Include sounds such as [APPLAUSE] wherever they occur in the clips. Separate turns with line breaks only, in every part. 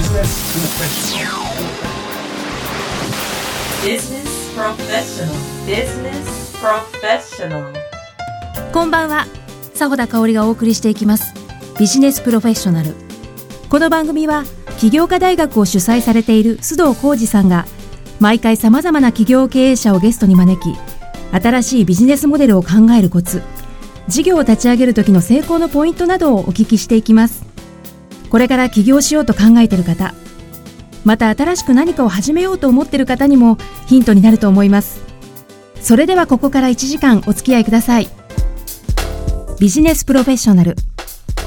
Business Professional. Business Professional.
こんばんは。佐穂田香織がお送りしていきます。ビジネスプロフェッショナルこの番組は起業家大学を主催されている須藤浩二さんが毎回様々な企業経営者をゲストに招き新しいビジネスモデルを考えるコツ事業を立ち上げる時の成功のポイントなどをお聞きしていきますこれから起業しようと考えている方また新しく何かを始めようと思っている方にもヒントになると思います。それではここから1時間お付き合いください。ビジネスプロフェッショナル。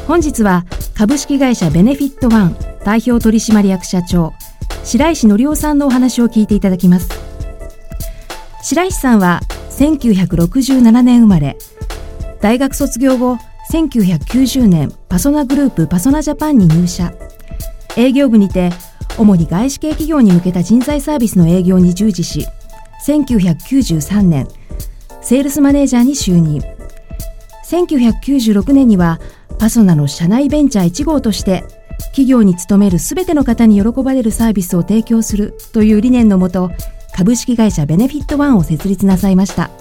本日は株式会社ベネフィットワン代表取締役社長白石則夫さんのお話を聞いていただきます。白石さんは1967年生まれ大学卒業後1990年パソナグループパソナジャパンに入社。営業部にて主に外資系企業に向けた人材サービスの営業に従事し1993年セールスマネージャーに就任。1996年にはパソナの社内ベンチャー1号として企業に勤めるすべての方に喜ばれるサービスを提供するという理念のもと株式会社ベネフィットワンを設立なさいました。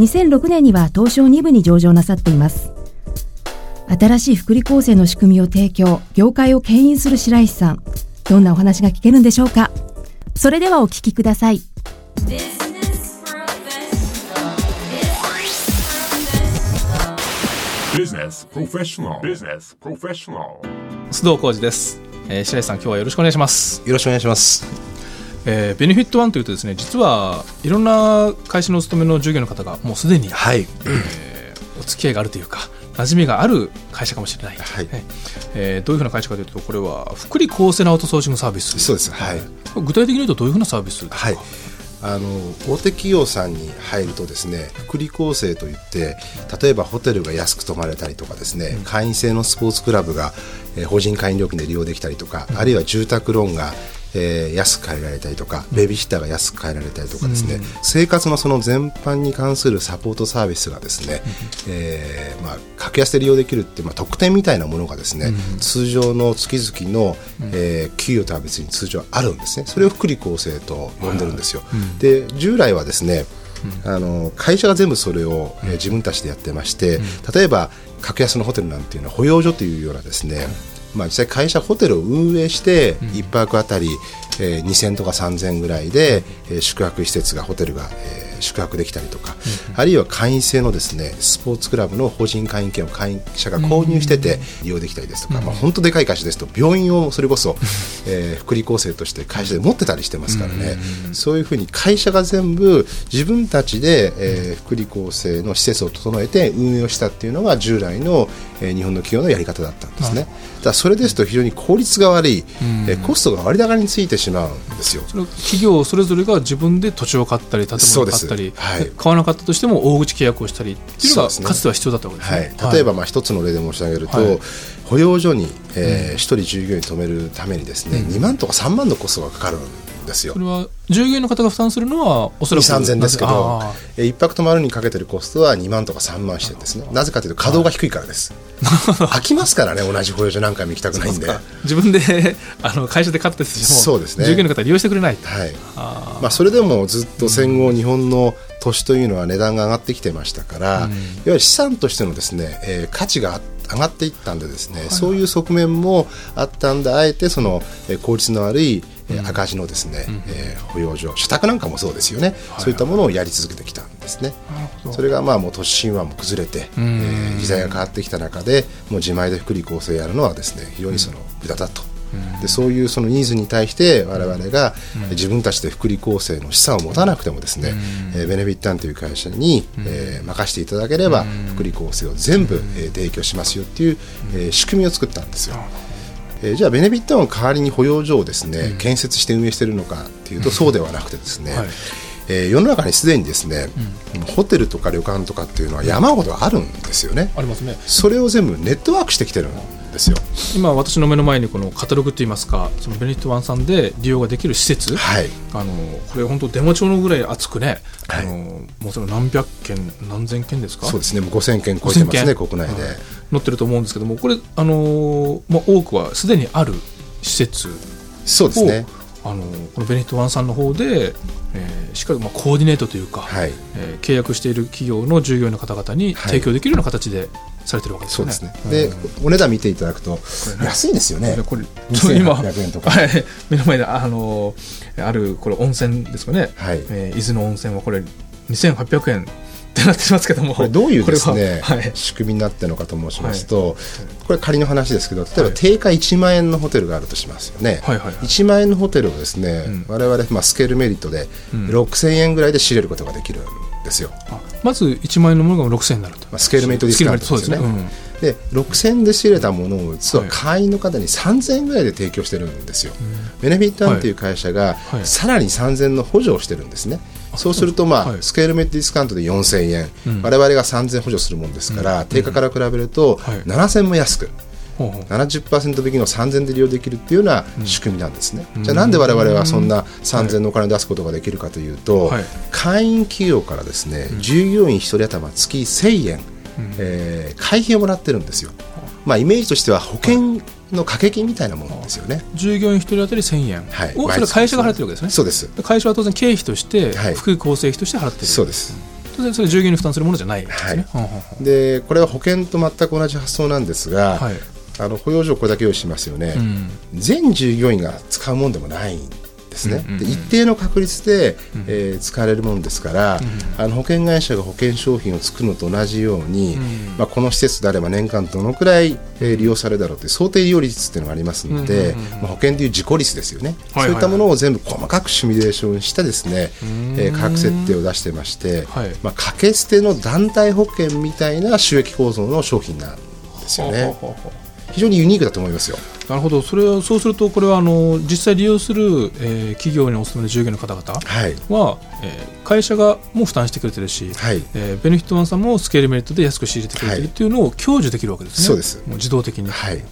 2006年には東証2部に上場なさっています。新しい福利厚生の仕組みを提供業界を牽引する白石さんどんなお話が聞けるんでしょうかそれではお聞きください
Business Professional
Business Professional. Business Professional.
須藤浩二です、えー、白石さん今日はよろしくお願いします、
よろしくお願いします。
えー、ベネフィットワンというとですね実はいろんな会社のお勤めの従業員の方がもうすでに、
はい。
えーお付き合いがあるというか馴染みがある会社かもしれない、
はい。
ねえ。ーどういうふうな会社かというとこれは福利厚生のアウトソーシングサービス。
そうです。はい。
具体的に言うとどういうふうなサービスですか、
はい。あの大手企業さんに入るとですね福利厚生といって例えばホテルが安く泊まれたりとかですね、会員制のスポーツクラブが、えー法人会員料金で利用できたりとか、あるいは住宅ローンがえー安く借りられたりとか、ベビーシッターが安く借りられたりとかですね、生活のその全般に関するサポートサービスがですね、えーまあ、格安で利用できるっていう、まあ、特典みたいなものがですね、通常の月々の、えー給与とは別に通常あるんですね。それを福利厚生と呼んでるんですよ、で従来はですねあの会社が全部それを、えー自分たちでやってまして、例えば格安のホテルなんていうのは保養所というようなですね、まあ、実際会社ホテルを運営して1泊あたり、えー2000とか3000ぐらいで、えー宿泊施設がホテルが、えー宿泊できたりとか、あるいは会員制のですねスポーツクラブの法人会員権を会員者が購入してて利用できたりですとか、まあ、本当でかい会社ですと病院をそれこそ、えー福利厚生として会社で持ってたりしてますからね、そういうふうに会社が全部自分たちで、えー福利厚生の施設を整えて運営をしたっていうのが従来の、えー日本の企業のやり方だったんですね。だそれですと非常に効率が悪い、えーコストが割高についてしまうんですよ。
企業それぞれが自分で土地を買ったり建物を買ったり、
はい。
で買わなかったとしても大口契約をしたりっていうのがかつては必要だったわけです
は
ね、
い、例えばまあ一つの例で申し上げると、
はい。
保養所にえー一、人従業員止めるためにですね、2万とか3万のコストがかかるんですよ。
そ。れは従業員の方が負担するのはおそらく
2、3000ですけど
あ、
えー一泊泊まるにかけてるコストは2万とか3万してるんですね。なぜかというと稼働が低いからです。飽きますからね、同じ保養所何回も行きたくないんで。
ー自分で [LAUGHS] あの会社で買ってても
そうですね。
従業員の方は利用してくれない
はい。
あ
まあ、それでもずっと戦後、日本の都市というのは値段が上がってきてましたから、いわゆる資産としてのですね、えー価値が上がっていったんでですね、そういう側面もあったんであえてその、えー効率の悪い、えー赤字のですね、えー保養所社宅なんかもそうですよね、そういったものをやり続けてきたんですね。それがまあもう都市神話も崩れて、えー時代が変わってきた中でもう自前で福利厚生やるのはですね非常にその無駄だと。でそういうそのニーズに対して我々が自分たちで福利厚生の資産を持たなくてもですね、えーベネフィッタンという会社に、えー任せていただければ福利厚生を全部、えー提供しますよっていう、えー仕組みを作ったんですよ。えーじゃあベネフィットの代わりに保養所をですね、建設して運営しているのかっていうとそうではなくてですね、
はい
えー世の中にすでにですね、ホテルとか旅館とかっていうのは山ほどあるんですよね。
ありますね
それを全部ネットワークしてきてるんですよ。
今私の目の前にこのカタログといいますかそのベネフィットワンさんで利用ができる施設、
はい。
あのこれ本当デモ帳のぐらい厚くね、
はい
あのもうその何百件何千件ですか？
そうですね。もう5000件超えてますね、
5000
国内で。
はい載ってると思うんですけどもこれあのーまあ、多くはすでにある施設を、
そうですね。
あのこのベネットワンさんの方で、えーしっかりまあコーディネートというか、
はい。
えー契約している企業の従業員の方々に
はい。
提供できるような形でされてるわけですよね。
そうですね、
うん。
でお値段見ていただくと安いですよね。
でこれ今
2800円とか。[LAUGHS]
はい。目の前であのあるこれ温泉ですかね、
はい。
えー伊豆の温泉はこれ2800円ってなってますけども。
これどういうですね、
ははい。
仕組みになってるのかと申しますと、これ仮の話ですけど例えば定価1万円のホテルがあるとしますよね、
はいはいはい。
1万円のホテルをですね、
ん。
我々、まあ、スケールメリットで
うん。
6000円ぐらいで仕入れることができるんですよ、
あまず1万円のものが6000円になると、
まあ、スケールメイトディスカウント
です
よね。
ね、
で6000円で仕入れたものを実は
はい。
会員の方に3000円ぐらいで提供してるんですよ、ベネフィットワンという会社が
はい。
さらに3000円の補助をしてるんですね、そうすると、まあ
はい。
スケールメディスカウントで4000円、
うん。
我々が3000円補助するもんですから、定価から比べると
はい。
7000円も安く、
ほうほう。
70%引きの3000円で利用できるっていうような仕組みなんですね、じゃあなんで我々はそんな3000円のお金を出すことができるかというと、
はい。
会員企業からですね、従業員1人頭月1000円、えー会費をもらってるんですよ、まあ、イメージとしては保険の掛け金みたいなものですよね、
従業員1人当たり1000円
はい。
を、それは会社が払ってるわけですね。
そうです。
で会社は当然経費として、
はい。
福利厚生費として払ってる。
そうです。
当然それ従業員に負担するものじゃないですね。
はい。でこれは保険と全く同じ発想なんですが、
はい。
あの保養所をこれだけ用意しますよね、
うん。
全従業員が使うもんでもないんですね、
うんうんうん。
で一定の確率で、えー使われるものですから、あの保険会社が保険商品を作るのと同じように、
ん。
まあ、この施設であれば年間どのくらい、えー利用されるだろうという想定利用率っていうのがありますので、
うんうんうん。
まあ、保険という自己率ですよね、
はいはいはい。
そういったものを全部細かくシミュレーションしてですね、えー価格設定を出してまして、
はい。
まあ、掛け捨ての団体保険みたいな収益構造の商品なんですよね。
ほうほうほう
非常にユニークだと思いますよ。
なるほどそれはそうするとこれはあの実際利用する、えー企業にお勤めの従業員の方々
はい、
は、えー会社がもう負担してくれてるし、
はい
えーベネフィットワンさんもスケールメリットで安く仕入れてくれてるっていうのを享受できるわけですね。
そうです
もう自動的に。
はい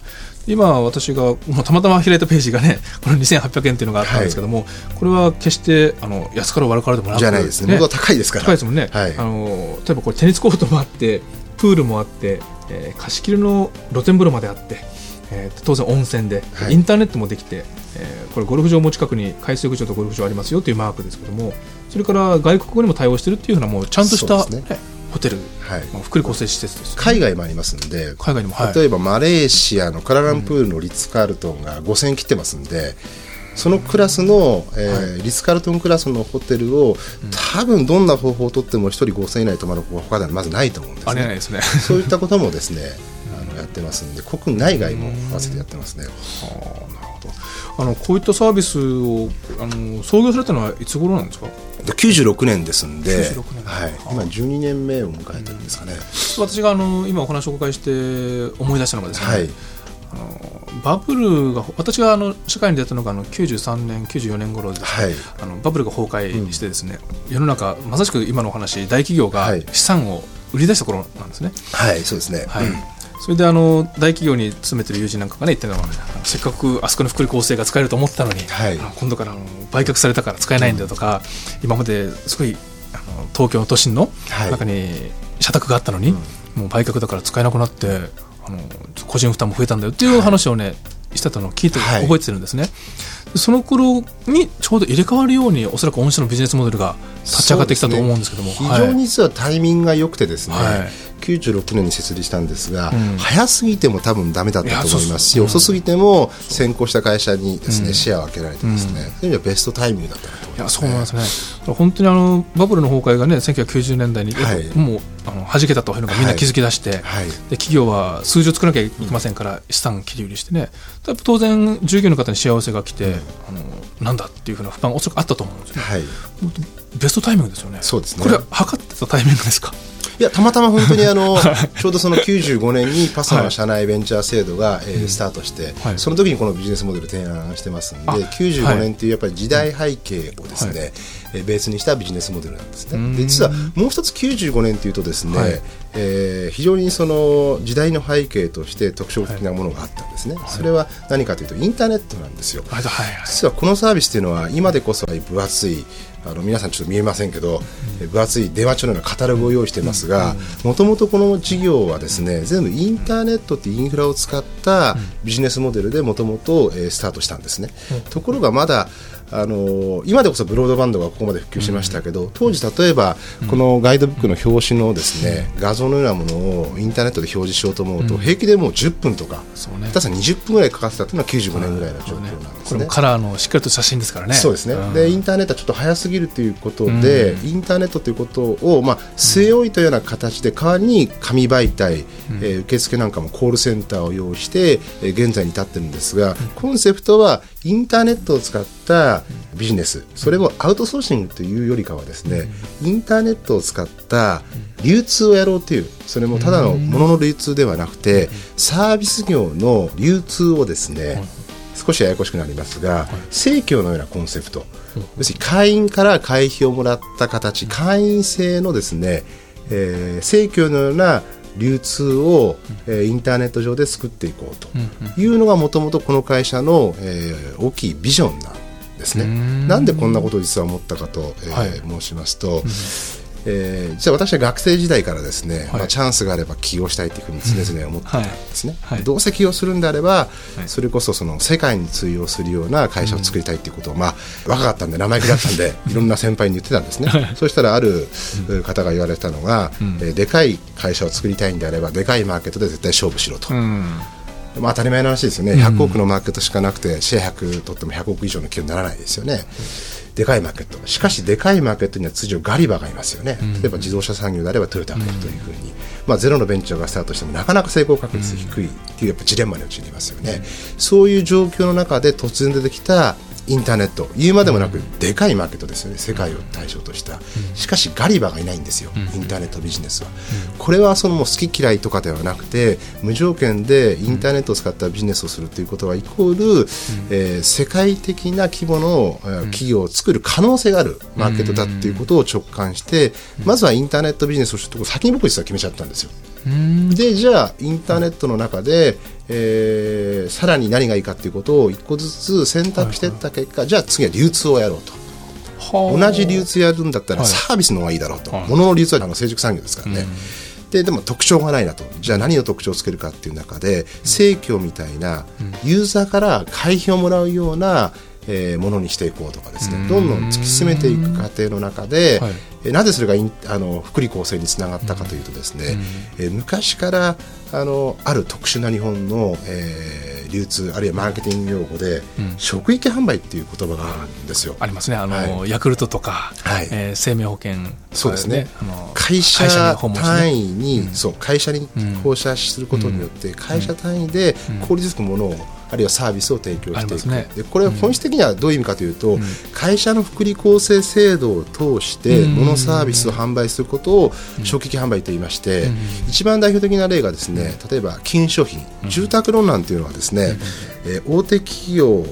今私がもうたまたま開いたページがね [LAUGHS] この2800円っていうのがあったんですけども、これは決してあの安から悪からでもなく
じゃないですね。元は高いですから。
高いですもんね、
はい
あの例えばこれテニスコートもあってプールもあって、えー貸し切りの露天風呂まであって、えー当然温泉で、
はい。
インターネットもできて、えーこれゴルフ場も近くに海水浴場とゴルフ場ありますよというマークですけどもそれから外国語にも対応してるっていうようなもうちゃんとした、
ね。
ねホテル、
はい。
まあ福利厚生施設です、
海外もありますんで、
海外にも、はい、
例えばマレーシアのクアラランプールのリッツ・カールトンが5000切ってますんで、そのクラスの、えーリッツ・カールトンクラスのホテルを、多分どんな方法をとっても1人5000以内泊まる方法は他ではまずないと思うんですね。
ありえないですね。
そういったこともですね、[LAUGHS] あのやってますんで、国内外も合わせてやってますね。
あのこういったサービスをあの創業されたのはいつ頃なんですか？
で96年ですんで、
96年。
はい、今12年目を迎えてるんですかね。
私があの今お話をお伺いして思い出したのがですね、
はい、
あのバブルが私があの社会に出たのがあの93年94年頃です、
はい、
あのバブルが崩壊してですね、世の中まさしく今のお話大企業が
はい。
資産を売り出した頃なんですね、
はい、そうですね。
はい。
うん。
それであの大企業に勤めてる友人なんかがね言ってるのはせっかくあそこの福利厚生が使えると思ったのに、
はい。
あの今度からあの売却されたから使えないんだよとか、今まですごいあの東京の都心の
はい。
中に社宅があったのに、もう売却だから使えなくなってあの個人負担も増えたんだよっていう話をね、してたのを聞いて
はい。
覚えてるんですね。でその頃にちょうど入れ替わるようにおそらく御社のビジネスモデルが立ち上がってきたと思うんですけども、
非常に実はタイミングが良くてですね、
はい
96年に設立したんですが、
うん。
早すぎても多分ダメだったと思いますし、
うそう
遅すぎても先行した会社にですね、
うん。
シェアを分けられてですね、そういう意味ではベストタイミングだったなと思います、
そう思いますね。本当にあのバブルの崩壊がね1990年代に、
はい。
もうあの弾けたというのがみんな気づき出して、
はい。
で企業は数字を作らなきゃいけませんから、資産切り売りしてね。当然従業員の方に幸せが来て、あのなんだっていうふうな不安がおそらくあったと思うんですよね。
はい、
ベストタイミングですよね。
そうですね
これは測ってたタイミングですか？
いやたまたま本当にあの [LAUGHS] ちょうどその95年にパサの社内ベンチャー制度が、えースタートして、
はい
その時にこのビジネスモデル提案してますんで、
あ
95年というやっぱり時代背景をですね、えーベースにしたビジネスモデルなんですね。
うん
で実はもう一つ95年というとですね、
はい
えー非常にその時代の背景として特徴的なものがあったんですね。それは何かというとインターネットなんですよ。
はいはいはい
実はこのサービスというのは今でこそ分厚いあの皆さんちょっと見えませんけど、分厚い電話帳のようなカタログを用意していますがもともとこの事業はですね全部インターネットっていうインフラを使ったビジネスモデルでもともとえースタートしたんですね。ところがまだあの今でこそブロードバンドがここまで普及しましたけど、当時例えばこのガイドブックの表紙のですね、画像のようなものをインターネットで表示しようと思うと、平気でもう10分とか
そうね。
下手したら20分ぐらいかかってたというのは95年ぐらいの状況なんですね。
これも。カラーのしっかりと写真ですからね。
そうですね、
ん。
でインターネットはちょっと早すぎるということで、インターネットということを、まあ、据え置いたような形で代わりに紙媒体、えー受付なんかもコールセンターを用意して、えー現在に至ってるんですが、コンセプトはインターネットを使ったビジネス。それもアウトソーシングというよりかはですね、インターネットを使った流通をやろうというそれもただのものの流通ではなくて、サービス業の流通をですね、少しややこしくなりますが、正教のようなコンセプト、要するに会員から会費をもらった形、会員制のですね、えー正教のような流通を、えーインターネット上で作っていこうというのがもともとこの会社の、えー大きいビジョンなんですね。なんでこんなことを実は思ったかと、えー
はい。
申しますと、えー実は私は学生時代からですね、
はい。
まあ、チャンスがあれば起業したいというふうに常々思ってたんですね、
はい。はい。
どうせ起業するんであれば、
はい。
それこそその世界に通用するような会社を作りたいということを、まあ、若かったんで生意気だったんで [LAUGHS] いろんな先輩に言ってたんですね。そうしたらある方が言われたのが、えーでかい会社を作りたいんであればでかいマーケットで絶対勝負しろと。
うん。
まあ、当たり前の話ですよね、100億のマーケットしかなくて、シェア100取っても100億以上の企業にならないですよね、でかいマーケット、しかし、でかいマーケットには通常、ガリバがいますよね、例えば自動車産業であればトヨタがいるというふうに、まあ、ゼロのベンチャーがスタートしても、なかなか成功確率低いっていうやっぱジレンマに陥りますよね、そういう状況の中で突然出てきたインターネット、言うまでもなく、でかいマーケットですよね、世界を対象とした、しかしガリバがいないんですよ、インターネットビジネスは。これはそのもう好き嫌いとかではなくて、無条件でインターネットを使ったビジネスをするということは、イコール、えー世界的な規模のえー企業を作る可能性があるマーケットだっていうことを直感して、まずはインターネットビジネスをするところ、先に僕実は決めちゃったんですよ。でじゃあインターネットの中で、えーさらに何がいいかということを一個ずつ選択していった結果、じゃあ次は流通をやろうと。同じ流通やるんだったら
はい。
サービスの方がいいだろうと、
はい。
物の流通はあの成熟産業ですからね、ででも特徴がないなと。じゃあ何の特徴をつけるかっていう中で生協みたいなユーザーから会費をもらうような、えーものにしていこうとかですね。どんどん突き進めていく過程の中で、
はい。
えーなぜそれがあの福利厚生につながったかというとですね、えー昔からあのある特殊な日本の、えー流通あるいはマーケティング用語で、職域販売っていう言葉があるんですよ。
ありますね。あの、
は
ヤクルトとか、
はい。
えー生命保険とか
そうですね。会社単位に、そう会社に放射することによって、会社単位で効率よくものを、あるいはサービスを提供していく、
ね。
でこれ本質的にはどういう意味かというと、会社の福利厚生制度を通して
うん。
物サービスを販売することを職域販売と言いまして、一番代表的な例がですね例えば金融商品、住宅ローンなんていうのはですね、えー大手企業を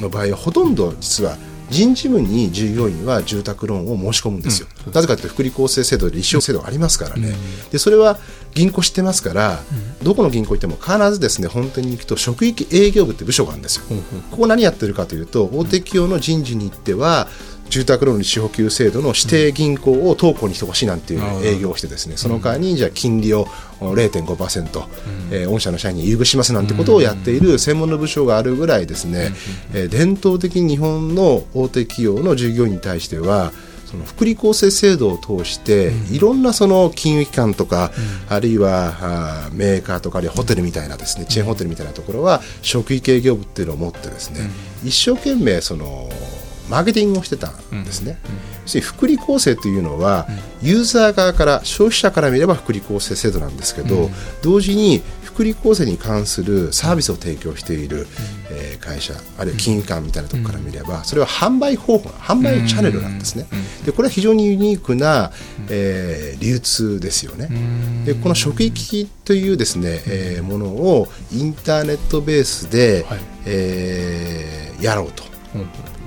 の場合はほとんど実は人事部に従業員は住宅ローンを申し込むんですよ、なぜかというと福利厚生制度で立証制度がありますからね、でそれは銀行知ってますから、どこの銀行行っても必ずですね本店に行くと職域営業部って部署があるんですよ、ここ何やってるかというと大手企業の人事に行っては住宅ローンの利子補給制度の指定銀行を当行にしてほしいなんていう営業をしてですねその代わりにじゃあ金利を0.5%、えー御社の社員に優遇しますなんてことをやっている専門の部署があるぐらいですね、えー伝統的に日本の大手企業の従業員に対してはその福利厚生制度を通して、いろんなその金融機関とか、あるいはメーカーとかあるいはホテルみたいなですね、チェーンホテルみたいなところは職域営業部っていうのを持ってですね、一生懸命そのマーケティングをしてたんですね。要するに福利厚生というのは、ユーザー側から消費者から見れば福利厚生制度なんですけど、同時に福利厚生に関するサービスを提供している、えー会社あるいは金融機関みたいなところから見れば、それは販売方法販売チャンネルなんですね。でこれは非常にユニークな、えー流通ですよね。でこの職域というですね、えーものをインターネットベースで、
はい。
えーやろうと。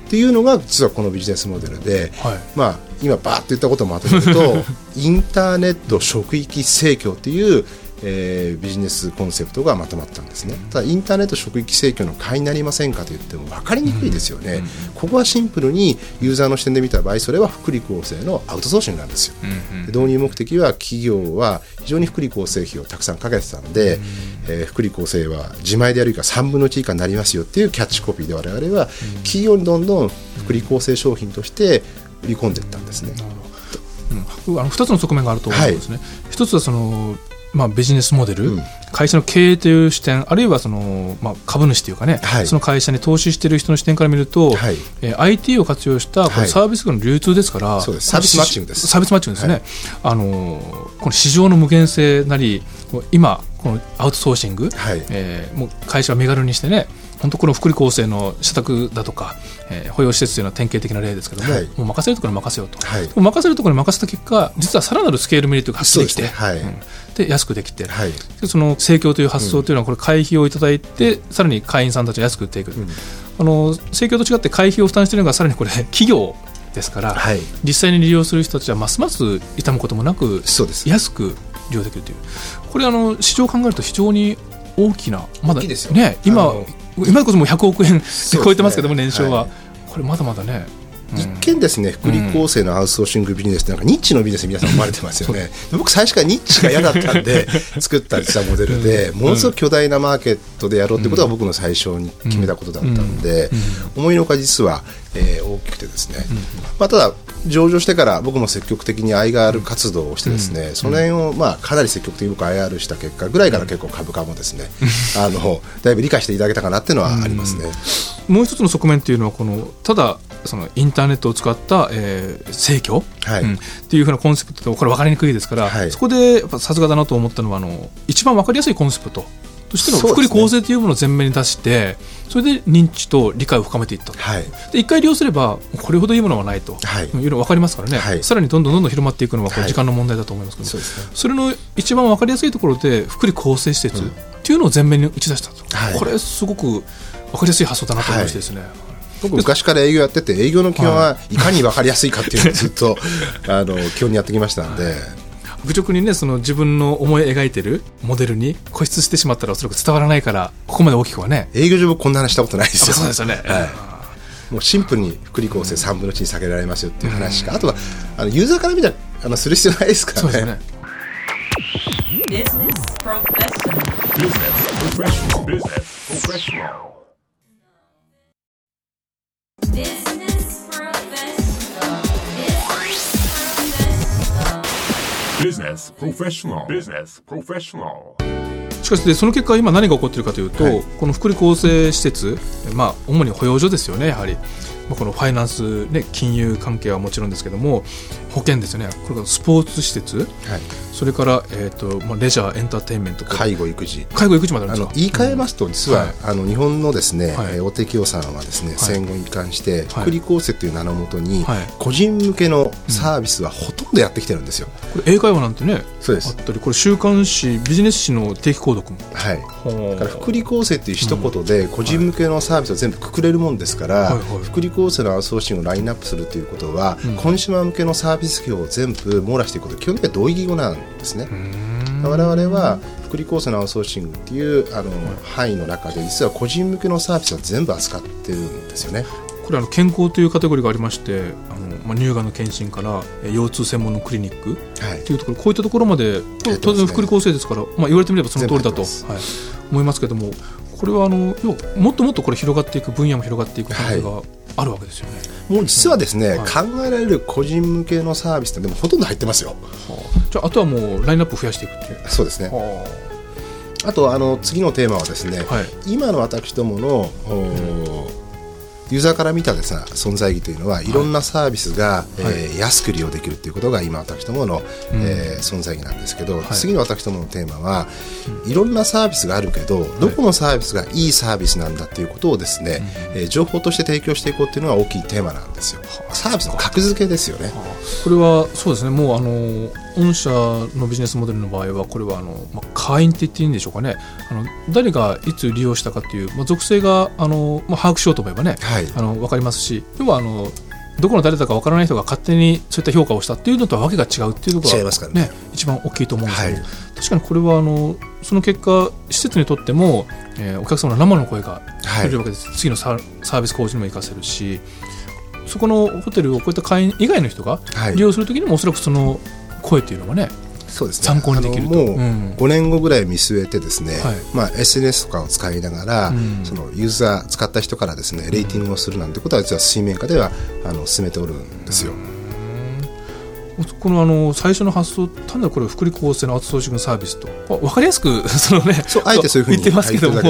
っていうのが実はこのビジネスモデルで、
はい。
まあ、今バーッと言ったことをまとめるとインターネット職域制御っていう、えービジネスコンセプトがまとまったんですね。ただインターネット職域制御の会になりませんかと言っても分かりにくいですよね、ここはシンプルにユーザーの視点で見た場合それは福利厚生のアウトソーシングなんですよ、で導入目的は企業は非常に福利厚生費をたくさんかけてたんで、えー福利厚生は自前でやる以下3分の1以下になりますよっていうキャッチコピーで我々は企業にどんどん福利厚生商品として売り込んでいったんですね。
うん。あの2つの側面があると思うんですね、一つはその、まあ、ビジネスモデル、
うん。
会社の経営という視点あるいはその、まあ、株主というかね、
はい。
その会社に投資している人の視点から見ると、
はい。
えー IT を活用したこ
はい。
のサービスの流通ですから、
そうです。サービスマッチングです。
サービスマッチングですね、あのーこの市場の無限性なり今このアウトソーシング、
はい。
えーもう会社を身軽にしてね本当この福利厚生の社宅だとか、えー保養施設というのは典型的な例ですけども、
はい。
もう任せるところに任せようと、
はい。
任せるところに任せた結果実はさらなるスケールメリットが発生できて
ねはい。
うん。で安くできて、
はい。
でその盛況という発想というのはこれ会費をいただいて、さらに会員さんたちが安く売っていく、あの盛況と違って会費を負担しているのがさらにこれ企業ですから、
はい。
実際に利用する人たちはますます痛むこともなく安く利用できるという。これあの市場を考えると非常に大きなまだ
ですよ。
ね今今こそもう100億円超えてますけども年商は、
はい。
これまだまだね、うん。
一見ですね福利厚生のアウトソーシングビジネスってなんかニッチのビジネスに皆さん思われてますよね。僕最初からニッチが嫌だったんで [LAUGHS] 作った実はモデルでものすごく巨大なマーケットでやろうってことが僕の最初に決めたことだったんで思いのほか実は、えー大きくてですね、まあ、ただ上場してから僕も積極的に IR 活動をしてですね、その辺をまあかなり積極的に僕 IR した結果ぐらいから結構株価もですね、[LAUGHS] あのだいぶ理解していただけたかなっていうのはありますね。
もう一つの側面っていうのはこのただそのインターネットを使った、えー、盛況、
はい。
うん。っていうふうなコンセプトとこれ分かりにくいですから、
はい。
そこでさすがだなと思ったのはあの一番分かりやすいコンセプトとしての福利厚生というものを前面に出してそれで認知と理解を深めていったと。
はい。
で一回利用すればこれほどいいものはないと、
はい。
いうの分かりますからね、
はい。
さらにどんどんどんどん広まっていくのはこ時間の問題だと思いますけど、
そうですね。
それの一番分かりやすいところで福利厚生施設っていうのを前面に打ち出したと、
はい。
これすごく分かりやすい発想だなと思いましてですね、
僕昔から営業やってて営業の基本はいかに分かりやすいかっていうのをずっと [LAUGHS] あの基本にやってきましたんで、
愚直にねその自分の思い描いてるモデルに固執してしまったらおそらく伝わらないからここまで大きくはね。
営業上僕こんな話したことないですよ。
そうですよね、
はい、もうシンプルに福利厚生3分の1に下げられますよっていう話しか、あとはあのユーザーから見たらあのする必要ないですからね。
そうですね
Business professional.
Business professional.
しかしでその結果今何が起こっているかというと、
はい
この福利厚生施設、まあ、主に保養所ですよねやはり、まあ、このファイナンス、ね、金融関係はもちろんですけども保険ですね。これからスポーツ施設。
はい、
それから、えーとまあ、レジャーエンターテインメント。
介護育児。
介護育児まであるん
あ
ですか
の言い換えますと実は、
はい。
あの日本のですね、
はい。
えー大手企業さんはですね、戦後一貫して
はい。
福利厚生という名のもとに、
はい。
個人向けのサービスはほとんどやってきてるんですよ。
これ英会話なんてね
そうです。
あったりこれ週刊誌ビジネス誌の定期購読も。
はい。
ほ
だから福利厚生っていう一言で個人向けのサービスを全部くくれるもんですから、福利厚生のアウトソーシングをラインナップするということは、
うん。
コンシューマー向けのサービス業を全部網羅していくこと基本的には同意義語なんですね。我々は福利厚生のアウトソーシングっていうあの範囲の中で実は個人向けのサービスは全部扱ってるんですよね。
これあの健康というカテゴリーがありましてあの、まあ、乳がんの検診からえー腰痛専門のクリニック
はい
うところこういったところまで当然福利厚生ですから、まあ、言われてみればその通りだと、はい、思いますけどもこれはあのもっともっとこれ広がっていく分野も広がっていく可能性があるわけですよね。
もう実はですね、
はい
考えられる個人向けのサービスってでもほとんど入ってますよ。
じゃああとはもうラインナップ増やしていくっていう。
そうですね。
は
あとあの次のテーマはですね、
はい
今の私どものおユーザーから見たですね存在意義というのはいろんなサービスが、えー安く利用できるということが今私どもの、えー存在意義なんですけど、
い。
次の私どものテーマは、いろんなサービスがあるけどどこのサービスがいいサービスなんだっていうことをですね、えー情報として提供していこうっていうのが大きいテーマなんですよ。サービスの格付けですよね。
これはそうですね。もうあの御社のビジネスモデルの場合はこれはあの、まあ、会員って言っていいんでしょうかね。あの誰がいつ利用したかっていう、まあ、属性があの、まあ、把握しようと思えばね、
はい。
あの分かりますし要はあのどこの誰だか分からない人が勝手にそういった評価をしたっていうのとはわけが違うっていうところが
違いますからね。
ね一番大きいと思うんですけど、
はい。
確かにこれはあのその結果施設にとっても、えーお客様の生の声が
はい。
出るわけです、次のササービス向上にも活かせるしそこのホテルをこういった会員以外の人が
はい。
利用するときにもおそらくその声っていうのはね、
そうですね。
参考にできると。
もう
うん。
5年後ぐらい見据えてですね、
はい。
まあ、SNS とかを使いながら、
うん。
そのユーザー使った人からですねレーティングをするなんてことは実は水面下ではあの進めておるんですよ。
このあの最初の発想単なるこれ福利厚生のアウトソーシングサービスと。わ分かりやすくそのね
そうあえてそういうふうに
言ってますけども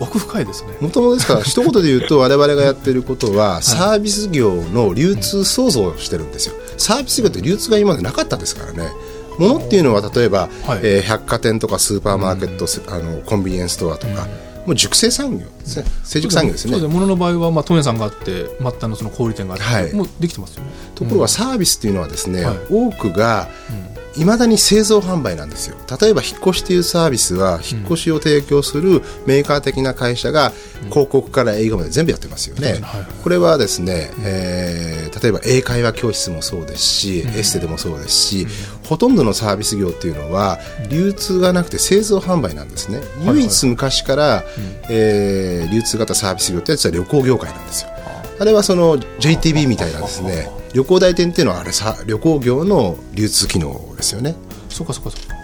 奥深いですね。
もともとですから一言で言うと我々がやってることはサービス業の流通創造をしてるんですよ。サービス業って流通が今までなかったですからね。物っていうのは例えば、
はい。
えー百貨店とかスーパーマーケット、あのコンビニエンスストアとか、もう熟成産業ですね。成熟産業ですよね。
そうで物の場合はまあ問屋さんがあって末端のその小売店があって、
はい。
もうできてますよね。
ところがサービスっていうのはですね、
はい。
多くがいまだに製造販売なんですよ。例えば引っ越しというサービスは引っ越しを提供するメーカー的な会社が広告から営業まで全部やってますよね、
そうですね。はい
これはですね、えー例えば英会話教室もそうですし、エステでもそうですし、ほとんどのサービス業っていうのは流通がなくて製造販売なんですね、
はい
唯一昔から、えー流通型サービス業って実は旅行業界なんですよ。あれはその JTB みたいなですね [LAUGHS] 旅行代理店っていうのはあれさ旅行業の流通機能ですよね
そうかそうかそうか。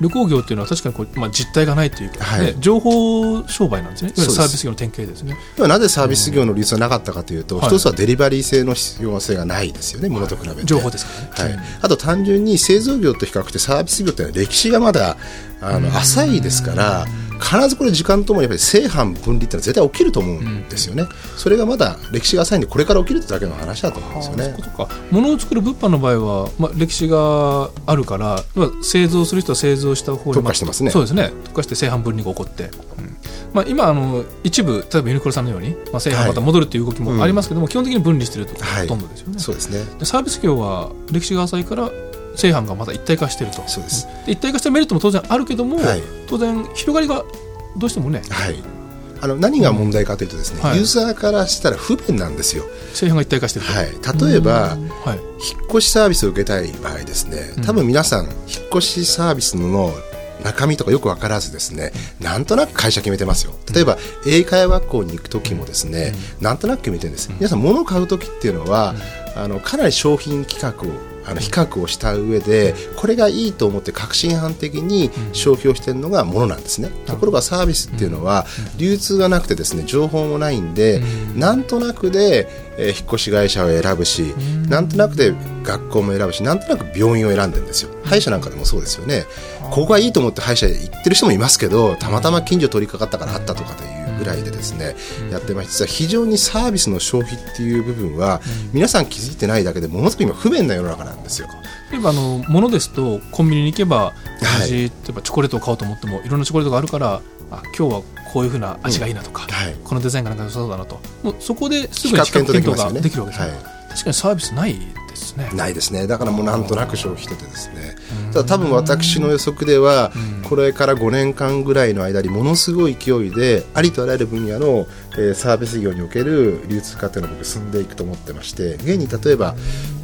旅行業っていうのは確かにこう、まあ、実態がないというか、ね
はい
情報商売なんですね。サービス業の典型ですね。
ではなぜサービス業の流通がなかったかというと、
はい
一つはデリバリー性の必要性がないですよね、ものと比べて。
情報ですからね。
はい、あと単純に製造業と比較してサービス業ってのは歴史がまだあの浅いですから必ずこれ時間ともにやっぱり正反分離ってのは絶対起きると思うんですよね、それがまだ歴史が浅いんでこれから起きるってだけの話だと思うんですよね。
ことか。物を作る物販の場合は、まあ、歴史があるから製造する人は製造した方に
特化してますね。
そうですね。特化して正反分離が起こって、うんまあ、今あの一部例えばユニクロさんのように、まあ、正反また戻るっていう動きもありますけども、基本的に分離しているところが
はい
ほとんどですよね、
そうですね
でサービス業は歴史が浅いから正反がまた一体化していると。
そうです。
で一体化したメリットも当然あるけども、
はい。
当然広がりがどうしてもね。
はい。あの何が問題かというとですね、
はい。
ユーザーからしたら不便なんですよ、
正反が一体化していると、
はい、例えば
はい。
引っ越しサービスを受けたい場合ですね多分皆さん引っ越しサービスの中身とかよく分からずですねなんとなく会社決めてますよ。例えば英会話学校に行く時もですねなんとなく決めてるんです。皆さん物を買う時っていうのはあのかなり商品企画をあの比較をした上でこれがいいと思って確信犯的に消費をしているのが物なんですね。ところがサービスっていうのは流通がなくてですね情報もないんでなんとなくでえー引っ越し会社を選ぶしなんとなくで学校も選ぶしなんとなく病院を選んでるんですよ。歯医者なんかでもそうですよね。ここがいいと思って歯医者へ行ってる人もいますけどたまたま近所通りかかったからあったとかというぐらいでですねやってまして実は非常にサービスの消費っていう部分は皆さん気づいてないだけでものすごく今不便な世の中なんですよ。
例えばあの物ですとコンビニに行けば
はい。
同じ、例えばチョコレートを買おうと思ってもいろんなチョコレートがあるからあ今日はこういうふうな味がいいなとか、
はい。
このデザインがなんか良さそうだなと。もうそこですぐに
比較検討
ができるわけですよ、
はい。
確かにサービスないですね。
ないですね。だからもうなんとなく消費しててですね。ただ多分私の予測ではこれから5年間ぐらいの間にものすごい勢いでありとあらゆる分野の、えーサービス業における流通過程の僕進んでいくと思ってまして現に例えば、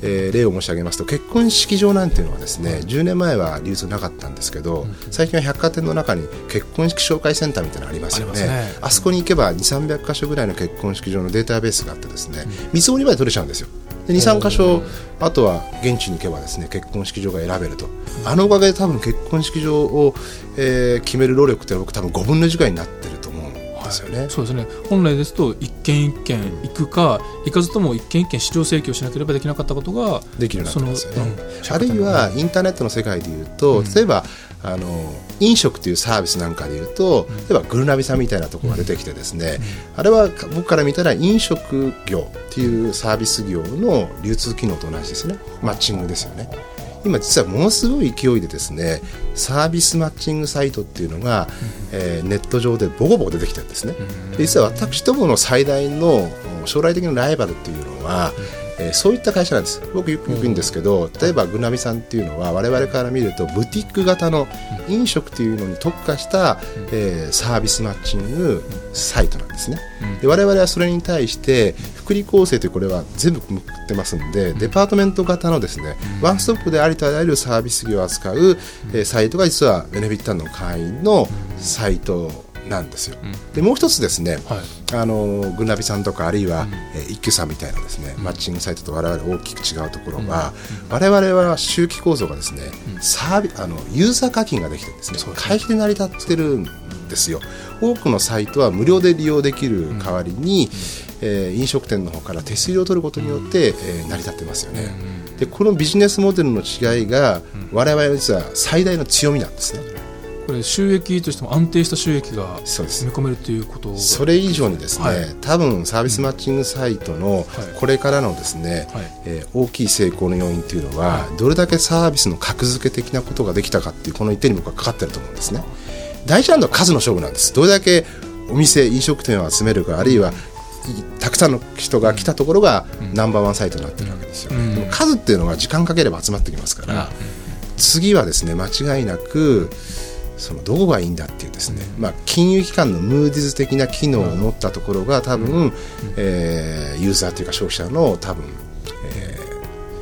えー例を申し上げますと結婚式場なんていうのはですね10年前は流通なかったんですけど最近は百貨店の中に結婚式紹介センターみたいなのありますよね。
ね。
あそこに行けば2 3 0 0箇所ぐらいの結婚式場のデータベースがあってですね水売り場で取れちゃうんですよで23箇所あとは現地に行けばですね結婚式場が選べると。あのおかげで多分結婚式場を、えー決める労力って僕多分5分の1ぐらいになってると思うんですよね、
そうですね。本来ですと一軒一軒行くか行かずとも一軒一軒市場請求しなければできなかったことが
できるようになってますよね、あるいはインターネットの世界でいうと、例えばあの飲食というサービスなんかでいうと例えばグルナビさんみたいなところが出てきてですね、あれは僕から見たら飲食業っていうサービス業の流通機能と同じですね。マッチングですよね。今実はものすごい勢いでですねサービスマッチングサイトっていうのが、えーネット上でボコボコ出てきてるんですね、で実は私どもの最大の将来的なライバルっていうのは、えーそういった会社なんです。僕よく言うんですけど例えばグナビさんっていうのは我々から見るとブティック型の飲食っていうのに特化した、えーサービスマッチングサイトなんですね、で我々はそれに対して福利厚生というこれは全部組ってますんで、デパートメント型のですね、ワンストップでありとあらゆるサービス業を扱う、えーサイトが実はベネフィットの会員のサイトなんですよ、でもう一つですね、
はい。
あのグナビさんとかあるいは、えー一休さんみたいなですね、マッチングサイトと我々大きく違うところは、我々は周期構造がですね、サービあのユーザー課金ができてですね。会費で成り立ってるんですよ。多くのサイトは無料で利用できる代わりに、えー飲食店の方から手数料を取ることによって、えー成り立ってますよね、でこのビジネスモデルの違いが、我々の実は最大の強みなんですね
これ収益としても安定した収益が見込めるということが。
それ以上にですね、
はい。
多分サービスマッチングサイトのこれからのですね、
はい。
えー大きい成功の要因というのは、どれだけサービスの格付け的なことができたかっていうこの一点に僕はかかってると思うんですね。大事なのは数の勝負なんです。どれだけお店飲食店を集めるかあるいはいたくさんの人が来たところがナンバーワンサイトになってるわけですよ、
うん。
でも数っていうのは時間かければ集まってきますから、次はですね間違いなくそのどこがいいんだっていうですね、まあ、金融機関のムーディズ的な機能を持ったところが多分、えーユーザーというか消費者の多分、えー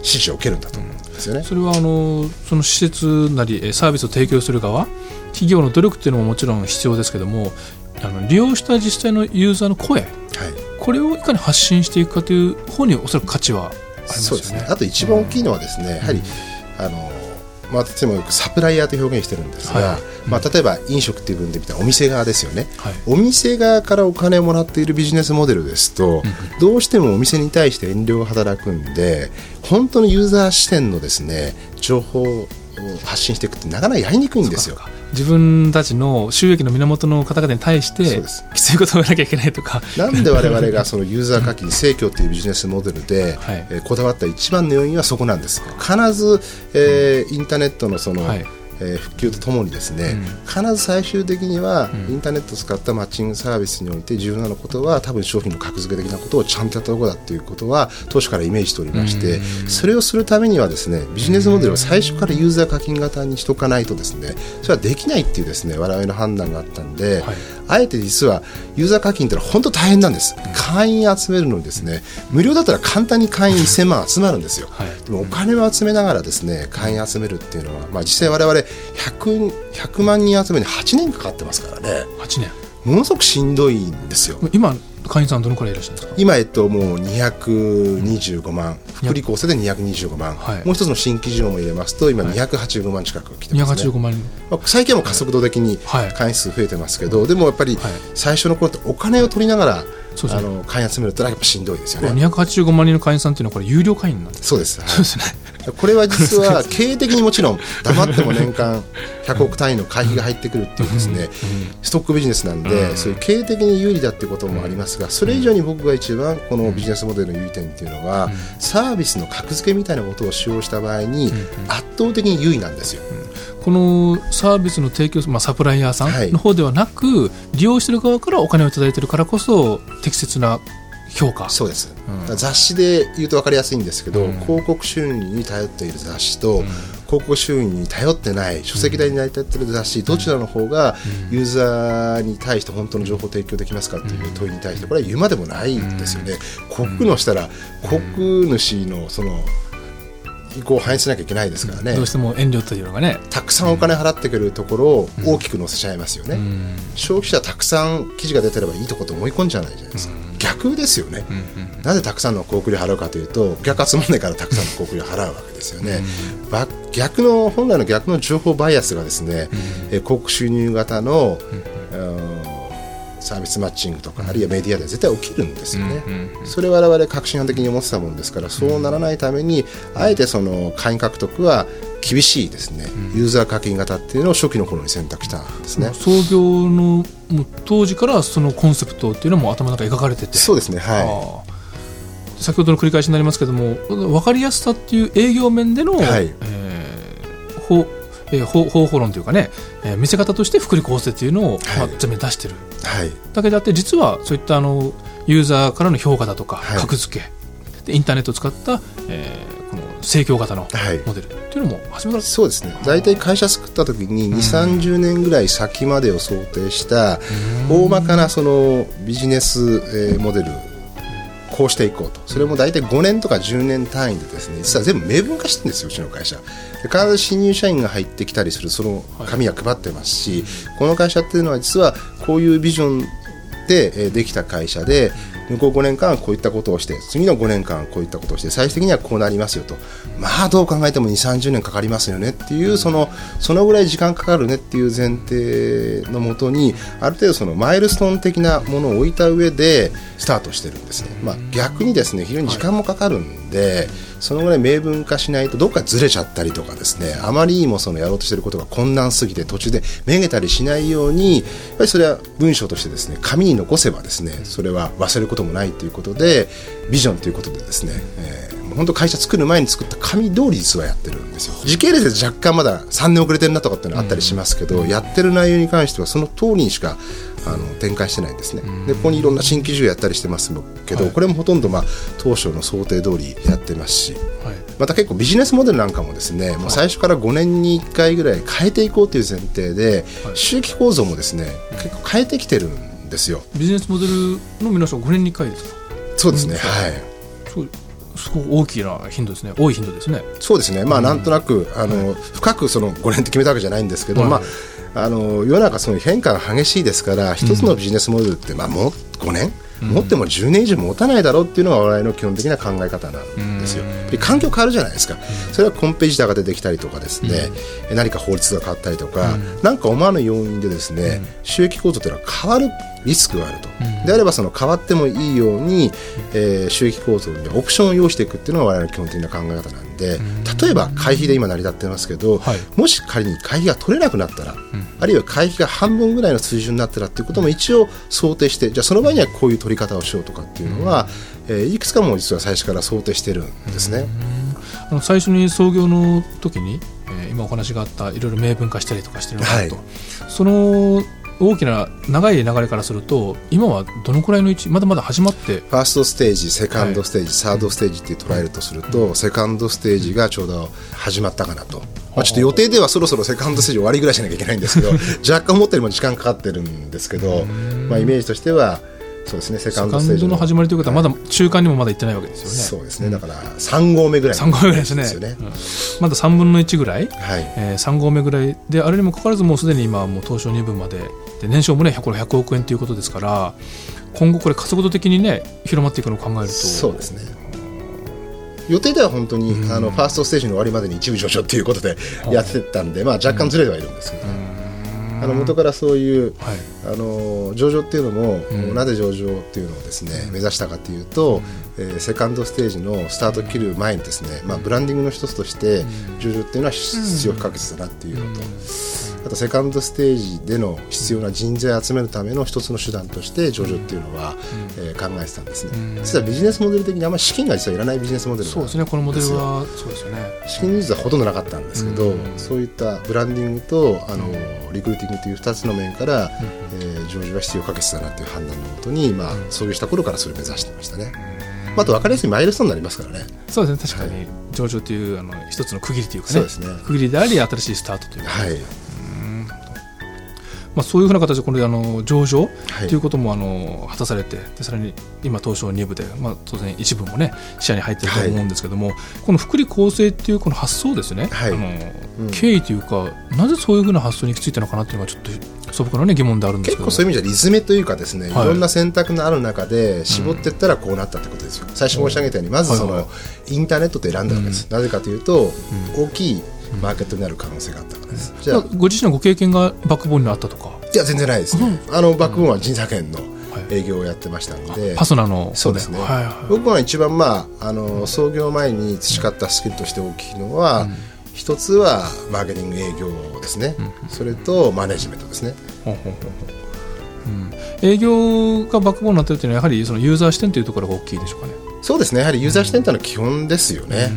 支持を受けるんだと思うんですよね。
それはあのその施設なりえーサービスを提供する側企業の努力っていうのももちろん必要ですけどもあの利用した実際のユーザーの声
はい
これをいかに発信していくかという方におそらく価値はありますよね。
そうですね。あと一番大きいのはですね、やはり、あの、まあ、私もよくサプライヤーと表現してるんですが、
はい。
まあ、例えば飲食っていう分で見たらお店側ですよね、
はい。
お店側からお金をもらっているビジネスモデルですと、どうしてもお店に対して遠慮が働くんで本当のユーザー視点のですね情報を発信していくってなかなかやりにくいんですよ。
自分たちの収益の源の方々に対してきついことを言わなきゃいけないとか。
なんで我々がそのユーザー課金生協っていうビジネスモデルで、
はい。
えーこだわった一番の要因はそこなんです。必ず、えーインターネットのその、
はい
えー普及とともにですね、必ず最終的には、インターネットを使ったマッチングサービスにおいて重要なことは多分商品の格付け的なことをちゃんとやったところだっていうことは当初からイメージしておりまして、それをするためにはですねビジネスモデルを最初からユーザー課金型にしとかないとですねそれはできないっていうですね我々の判断があったんで、
はい。
あえて実はユーザー課金ってのは本当大変なんです、会員集めるのにですね無料だったら簡単に会員1000万集まるんですよ、
はい。
でもお金を集めながらですね会員集めるっていうのは、まあ、実際我々 100, 100万人集めに8年かかってますからね。
8年。
ものすごくしんどいんですよ。
今会員さんどのくらいいらっしゃるんですか？
今、えっと、もう225万、福利厚生で225万、
はい。
もう一つの新規事業も入れますと、今、285万近く来てますね。
285万。人
まあ、最近は加速度的に
はい。
会員数増えてますけど、でもやっぱり
はい。
最初の頃ってお金を取りながら、あの会員集めるってのはやっぱしんどいですよね。
285万人の会員さんっていうのはこれ有料会員なんです
そうです、はい。
そうですね
これは実は経営的にもちろん黙っても年間100億単位の会費が入ってくるっていうですねストックビジネスなんでそういう経営的に有利だっていうこともありますがそれ以上に僕が一番このビジネスモデルの優位点っていうのはサービスの格付けみたいなことを使用した場合に圧倒的に優位なんですよ。
このサービスの提供、まあ、サプライヤーさ
はい。
んの方ではなく、利用してる側からお金をいただいてるからこそ適切な評価。
そうです、
うん。
雑誌で言うと分かりやすいんですけど、
うん。
広告収入に頼っている雑誌と、広告収入に頼ってない書籍代に成り立っている雑誌、どちらの方がユーザーに対して本当の情報を提供できますかという問いに対してこれは言うまでもないんですよね。広告のしたら広告主のその意向を反映しなきゃいけないですからね。
どう。しても遠慮というのがね、
たくさんお金払ってくれるところを大きく載せちゃいますよね。
うん。
消費者たくさん記事が出てればいいとこと思い込んじゃないじゃないですか、逆ですよね、なぜたくさんの広告料払うかというと逆集まんないからたくさんの広告料払うわけですよね、ば逆の本来の逆の情報バイアスがですね、えー広告収入型の、あのサービスマッチングとか、あるいはメディアで絶対起きるんですよね、それを我々革新犯的に思ってたもんですからそうならないためにあえてその会員獲得は厳しいですね、ユーザー課金型っていうのを初期の頃に選択したんですね、
創業の当時からそのコンセプトっていうのも頭の中に描かれてて。
そうですねはい。
先ほどの繰り返しになりますけども分かりやすさっていう営業面での、
はい。
えー方えー方方法論というかね、えー見せ方として福利厚生っていうのを、
はい。
まあ、全面出してる。
はい。
だけであって実はそういったあのユーザーからの評価だとか、
はい。
格付け。でインターネットを使った、えーこの盛況型の
はい。
モデルっていうのも初めから
そうですね。大体会社作った時に2 3 0年ぐらい先までを想定した大まかなそのビジネス、えーモデルこうしていこうと。それも大体5年とか10年単位でですね実は全部明文化してるんですようちの会社。で必ず新入社員が入ってきたりするその紙は配ってますし、この会社っていうのは実はこういうビジョンでえーできた会社で向こう5年間はこういったことをして次の5年間はこういったことをして最終的にはこうなりますよと。まあどう考えても2 3 0年かかりますよねっていうそのそのぐらい時間かかるねっていう前提のもとにある程度そのマイルストーン的なものを置いた上でスタートしてるんですね、まあ、逆にですね非常に時間もかかるんで、そのぐらい明文化しないとどっかずれちゃったりとかですねあまりにもそのやろうとしてることが困難すぎて途中でめげたりしないようにやっぱりそれは文章としてですね紙に残せばですねそれは忘れることもないということでビジョンということでですね、えー本当会社作る前に作った紙通り実はやってるんですよ。時系列で若干まだ3年遅れてるなとかっていうのはあったりしますけど、やってる内容に関してはその通りにしかあの展開してないんですね、でここにいろんな新規事業やったりしてますけど、
はい。
これもほとんどまあ当初の想定通りやってますし
はい。
また結構ビジネスモデルなんかもですねもう最初から5年に1回ぐらい変えていこうという前提で、
はい。
収益構造もですね結構変えてきてるんですよ。
ビジネスモデルの皆さん5年に1回ですか？
そうですね、
うん。
はい。
そうすごく大きな頻度ですね。多い頻度ですね。
そうですね。まあなんとなく、あの深くその5年って決めたわけじゃないんですけど、
はい。
まああの世の中その変化が激しいですから一つのビジネスモデルって、まあ、もう5年、持っても10年以上持たないだろうっていうのが我々の基本的な考え方なんですよ。で環境変わるじゃないですか、それはコンペ自体が出てきたりとかですね、え何か法律が変わったりとか、なんか思わぬ要因でですね、収益構造というのは変わるリスクがあると、であればその変わってもいいように、えー収益構造にオプションを用意していくっていうのが我々の基本的な考え方なんで、例えば会費で今成り立ってますけど、
はい。
もし仮に会費が取れなくなったら、あるいは会費が半分ぐらいの水準になったらっていうことも一応想定してじゃあその場合にはこういう取り方をしようとかっていうのは、えーいくつかも実は最初から想定してるんですね。
あの最初に創業の時に、えー今お話があったいろいろ明文化したりとかしてるのかなと、
はい。
その大きな長い流れからすると今はどのくらいの位置まだまだ始まって
ファーストステージ、セカンドステージ、サードステージって捉えるとすると、セカンドステージがちょうど始まったかなと、まあ、ちょっと予定ではそろそろセカンドステージ終わりぐらいしなきゃいけないんですけど、[LAUGHS] 若干思ったよりも時間かかってるんですけど、まあ、イメージとしては、そうですね、セ
セカン
ドステージ
ドの始まりということはまだ中間にもまだ行ってないわけですよね、
そうですね、だから3号目ぐらい
3号目ぐらいですね。
よね。
うん。まだ3分の1ぐらい、
はい。
えー3号目ぐらいであれにもかかわらずもうすでに今はもう東証2部までで年商もねこれ100億円ということですから今後これ加速度的にね広まっていくのを考えると。
そうですね。予定では本当に、あのファーストステージの終わりまでに一部上昇っていうことでやってたんで、まあ、若干ずれてはいるんですけど、あの元からそういう
はい。
あの上場っていうのも、
ん。
なぜ上場っていうのをですね目指したかというと、えーセカンドステージのスタート切る前にですね、まあ、ブランディングの一つとして上場っていうのは必要不可欠だなっていうのと、あとセカンドステージでの必要な人材を集めるための一つの手段として上場っていうのは、えー考えてたんですね、実はビジネスモデル的にあんまり資金が実はいらないビジネスモデル
そうですね。このモデルはそうですよね。
資金実はほとんどなかったんですけど、そういったブランディングとあのリクルーティングという2つの面から、えー上場は必要不可欠だなという判断のもとに、まあ、創業した頃からそれを目指してましたね。まあ、あと分かりやすいマイルストーンになりますからね。
そうですね。確かに上場というあの一つの区切りというかね。
そうですね。
区切りであり新しいスタートというか、
はい、
まあ、そういうふうな形でこれあの上場
はい。
ということもあの果たされてでさらに今東証2部で、まあ、当然一部もね視野に入っていると思うんですけども、この福利厚生っていうこの発想ですね、
はい。
あの
うん。
経緯というかなぜそういうふうな発想に行き着いたのかなっていうのがちょっと素朴な、ね、疑問であるんですけど
結構そういう意味じゃリズムというかですね、
はい。
い、ろんな選択のある中で絞っていったらこうなったってことですよ、最初申し上げたようにまずその、
はい。は
インターネットで選んだわけです、なぜかというと、大きいマーケットになる可能性があったからです、じゃあ
まあご自身のご経験がバックボーンにあったとか？
いや全然ないですね、あのバックボーンは人材園の
はい。
営業をやってましたので、
パソナの
そうですね、
はいはい。
僕は一番、まあ、あの創業前に培ったスキルとして大きいのは、一つはマーケティング営業ですね、それとマネジメントですね。
ほうん。営業がバックボーンになってるというのはやはりそのユーザー視点というところが大きいでしょうかね。
そうですね。やはりユーザー視点というのは基本ですよね。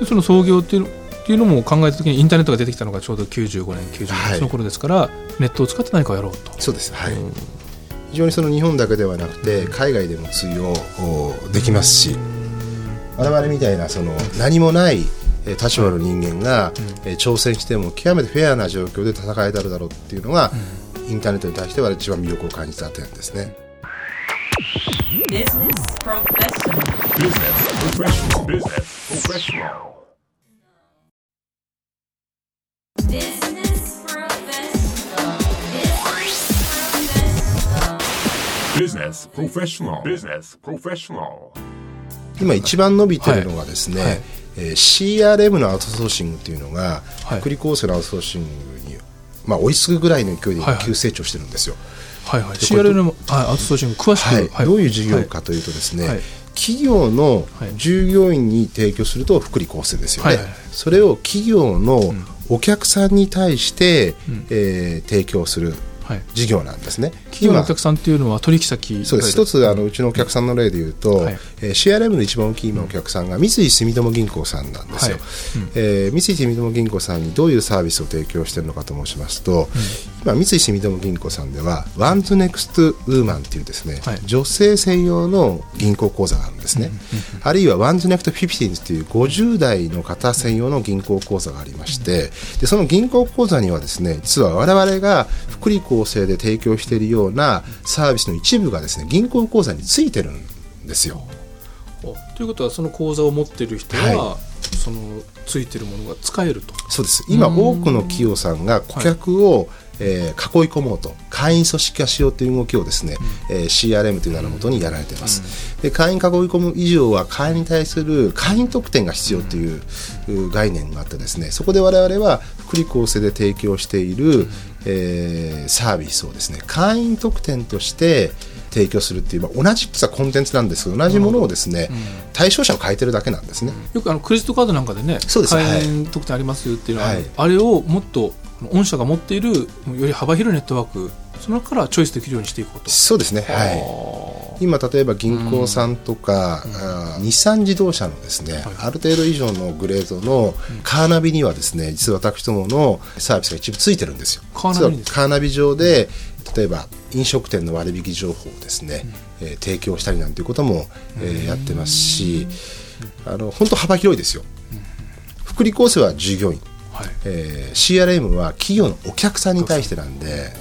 でその創業っていうのっていうのも考えた時にインターネットが出てきたのがちょうど95年90年、の頃ですからネットを使って何かをやろうと
そうです、はい非常にその日本だけではなくて海外でも通用できますし我々みたいなその何もないえー立場の人間が、えー挑戦しても極めてフェアな状況で戦えたるだろうっていうのが、インターネットに対しては一番魅力を感じた点ですね。
Business Professional.
Business Professional. Business Professional.
Business Professional. Business Professional.
今一番伸びてるのがですね、
はい。はい
えー CRM のアウトソーシングっていうのが、
はい。
福利厚生のアウトソーシングに、まあ、追いつくぐらいの勢いで
はいはい。
急成長してるんですよ。
はいはい。CRM のはいアウトソーシング詳しく、
はい。どういう事業かというとですね、
はい。
企業の
はい。
従業員に提供すると福利厚生ですよね、
はいはいはい。
それを企業のお客さんに対して、
ん
えー提供する
はい
事業なんですね。
企業のお客さんっていうのは取引先
そうです。一つあのうちのお客さんの例で言うと、
はい。
えー CRM の一番大きい今お客さんが三井住友銀行さんなんですよ、
はい。うん。
えー三井住友銀行さんにどういうサービスを提供しているのかと申しますと、今三井住友銀行さんではワンズネクストウーマンっていうですね、
はい。
女性専用の銀行口座があるんですね、あるいはワンズネクストフィフティっていう50代の方専用の銀行口座がありまして、でその銀行口座にはですね実は我々が福利厚生で提供しているようなサービスの一部がですね銀行口座についてるんですよ。
おということはその口座を持っている人は、
は
そのついてるものが使えると。
そうです。今多くの企業さんが顧客を、えー囲い込もうと会員組織化しようという動きをですね、えー CRM という名のもとにやられています、で会員囲い込む以上は会員に対する会員特典が必要というう概念があってですねそこで我々は福利厚生で提供している、えーサービスをですね会員特典として提供するっていう、まあ、同じ実はコンテンツなんですけど同じものをですね、対象者を変えてるだけなんですね、
よくあのクレジットカードなんかでね
そうです。
会員特典ありますよっていうのは、
はい。
あれをもっと御社が持っているより幅広いネットワークその中からチョイスできるようにしていこうと。
そうですね。はい今例えば銀行さんとか、あー日産自動車のですね、ある程度以上のグレードのカーナビにはですね実は私どものサービスが一部ついてるんですよ。
カーナビ
カーナビ上で例えば飲食店の割引情報をですね、えー提供したりなんていうことも、えーやってますし、あの本当幅広いですよ。福利厚生は従業員、
はい。
えー CRM は企業のお客さんに対してなんで、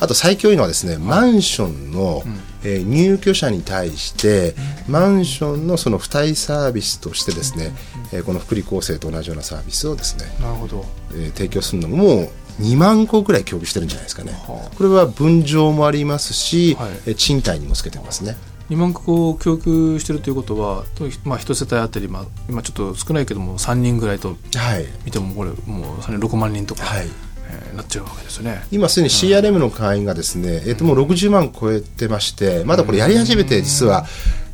あと最強いのはですね、マンションの、えー入居者に対して、マンションのその付帯サービスとしてですね、えーこの福利厚生と同じようなサービスをですね、
なるほど
えー提供するのももう2万個ぐらい供給してるんじゃないですかね。
はあ
これは分譲もありますし、
はい
えー賃貸にもつけてますね。
2万個を供給してるということは、とまあ、1世帯あたり、まあ、今ちょっと少ないけども3人ぐらいと
はい。
見てもこれもう3人6万人とか、
はい。
えーなっちゃうわけですよね。
今すでに CRM の会員がですね、えっともう60万超えてまして、まだこれやり始めて実は、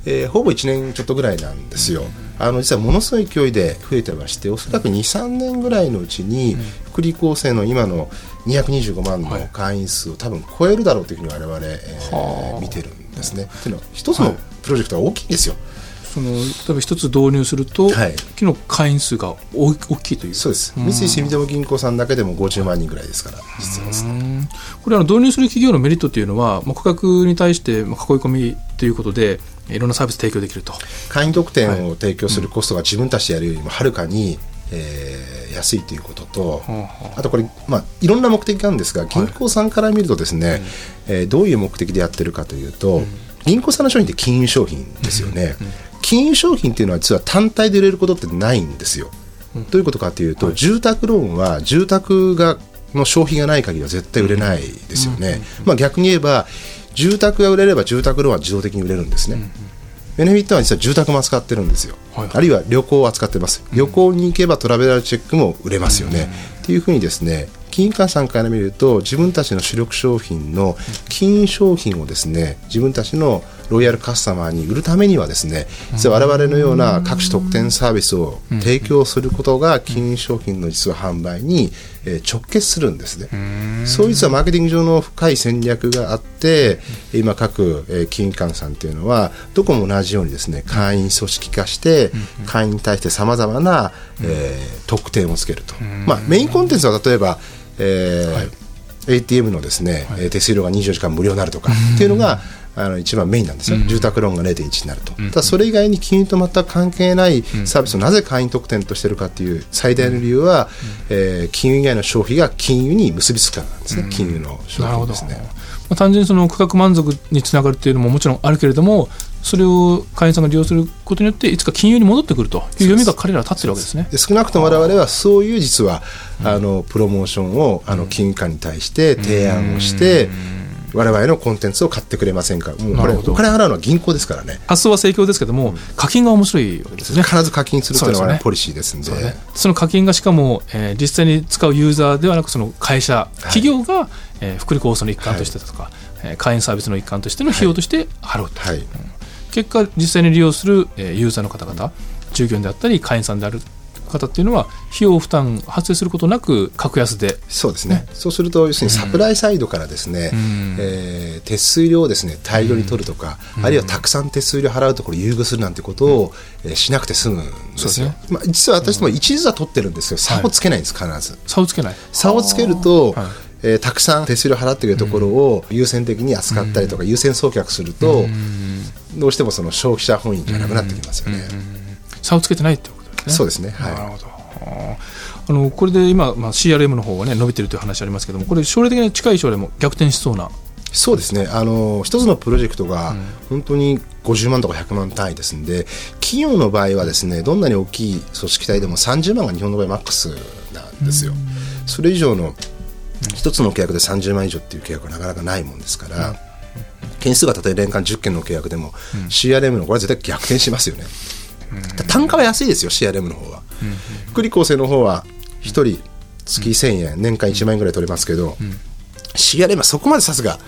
えーほぼ1年ちょっとぐらいなんですよ。あの実はものすごい勢いで増えてまして、おそらく2、3年ぐらいのうちに、福利厚生の今の225万の会員数を多分超えるだろうというふうに我々、えー
はあ。
見てるんですね。っていうのは、一つのプロジェクトが大きいんですよ。
その例えば一つ導入すると、
はい。
昨日会員数が大大きいという。
そうです。三井住友銀行さんだけでも50万人ぐらいですから、実は。ですね。
うん。これあの導入する企業のメリットというのは、まあ、顧客に対してまあ囲い込みということでいろんなサービス提供できると。
会員特典を提供するコストが自分たちでやるよりもはるかに、えー安いということと、
は
あとこれ、まあ、いろんな目的があるんですが銀行さんから見るとですね、えーどういう目的でやってるかというと、銀行さんの商品って金融商品ですよね、金融商品っていうのは実は単体で売れることってないんですよ。どういうことかというと、住宅ローンは住宅がの消費がない限りは絶対売れないですよね。まあ、逆に言えば住宅が売れれば住宅ローンは自動的に売れるんですね。ベネフィットは実は住宅も扱ってるんですよ、
はい
あるいは旅行を扱ってます、旅行に行けばトラベラーチェックも売れますよね、っていうふうにですね金融機関さんから見ると自分たちの主力商品の金融商品をですね自分たちのロイヤルカスタマーに売るためにはですね実は我々のような各種特典サービスを提供することが金融商品の実は販売にえー直結するんですね。そういう実はマーケティング上の深い戦略があって今各えー金融機関さんというのはどこも同じようにですね会員組織化して会員に対してさまざまなえー特典をつけると。まあメインコンテンツは例えばえー ATM のですね、えー手数料が24時間無料になるとかっていうのが、あの一番メインなんですよ、
うん。
住宅ローンが0.1になると、
うん。
ただそれ以外に金融と全く関係ないサービスをなぜ会員特典としてるかっていう最大の理由は、えー金融以外の消費が金融に結びつくからなんですね、金融の消費ですね。
まあ、単純にその価格満足につながるっていうのももちろんあるけれどもそれを会員さんが利用することによっていつか金融に戻ってくるという読みが彼らは立ってるわけですね。
で少なくとも我々はそういう実はあのプロモーションをあの金融機関に対して提案をして我々のコンテンツを買ってくれませんか？もうこれお金払うのは銀行ですからね。
発想は盛況ですけども、課金が面白いわけですよね。
必ず課金するというの
そうですね。
がポリシーですんで。
そうね、その課金がしかも、えー実際に使うユーザーではなくその会社、企業が、えー福利厚生の一環としてとか、えー会員サービスの一環としての費用として払うと、
はい。
結果実際に利用する、えーユーザーの方々従業員であったり会員さんである方っていうのは費用負担発生することなく格安で。
そうですね、そうすると要するにサプライサイドからですね、
ん。
えー手数料をですね大量に取るとか、あるいはたくさん手数料払うところを優遇するなんてことを、えーしなくて済むんですよ。
そう
まあ、実は私ども一律は取ってるんですけど、差をつけないんです必ず。
差をつけない。
差をつけると、
はい。
えーたくさん手数料払ってくれるところを優先的に扱ったりとか、優先送客すると、どうしてもその消費者本位じゃなくなってきますよね。
差をつけてないってことですね。
そうですねはい
なるほど。あのこれで今、まあ、CRM の方がね伸びてるという話ありますけどもこれ将来的に近い将来も逆転しそうな
そうですねあの一つのプロジェクトが本当に50万とか100万単位ですんで企業の場合はですねどんなに大きい組織体でも30万が日本の場合マックスなんですよ。それ以上の一つの契約で30万以上っていう契約はなかなかないもんですから、件数が例えば年間10件の契約でも、CRM のこれは絶対逆転しますよね。単価は安いですよ CRM の方は。福利厚生の方は1人月1000円、年間1万円ぐらい取れますけど、CRM はそこまでさすが、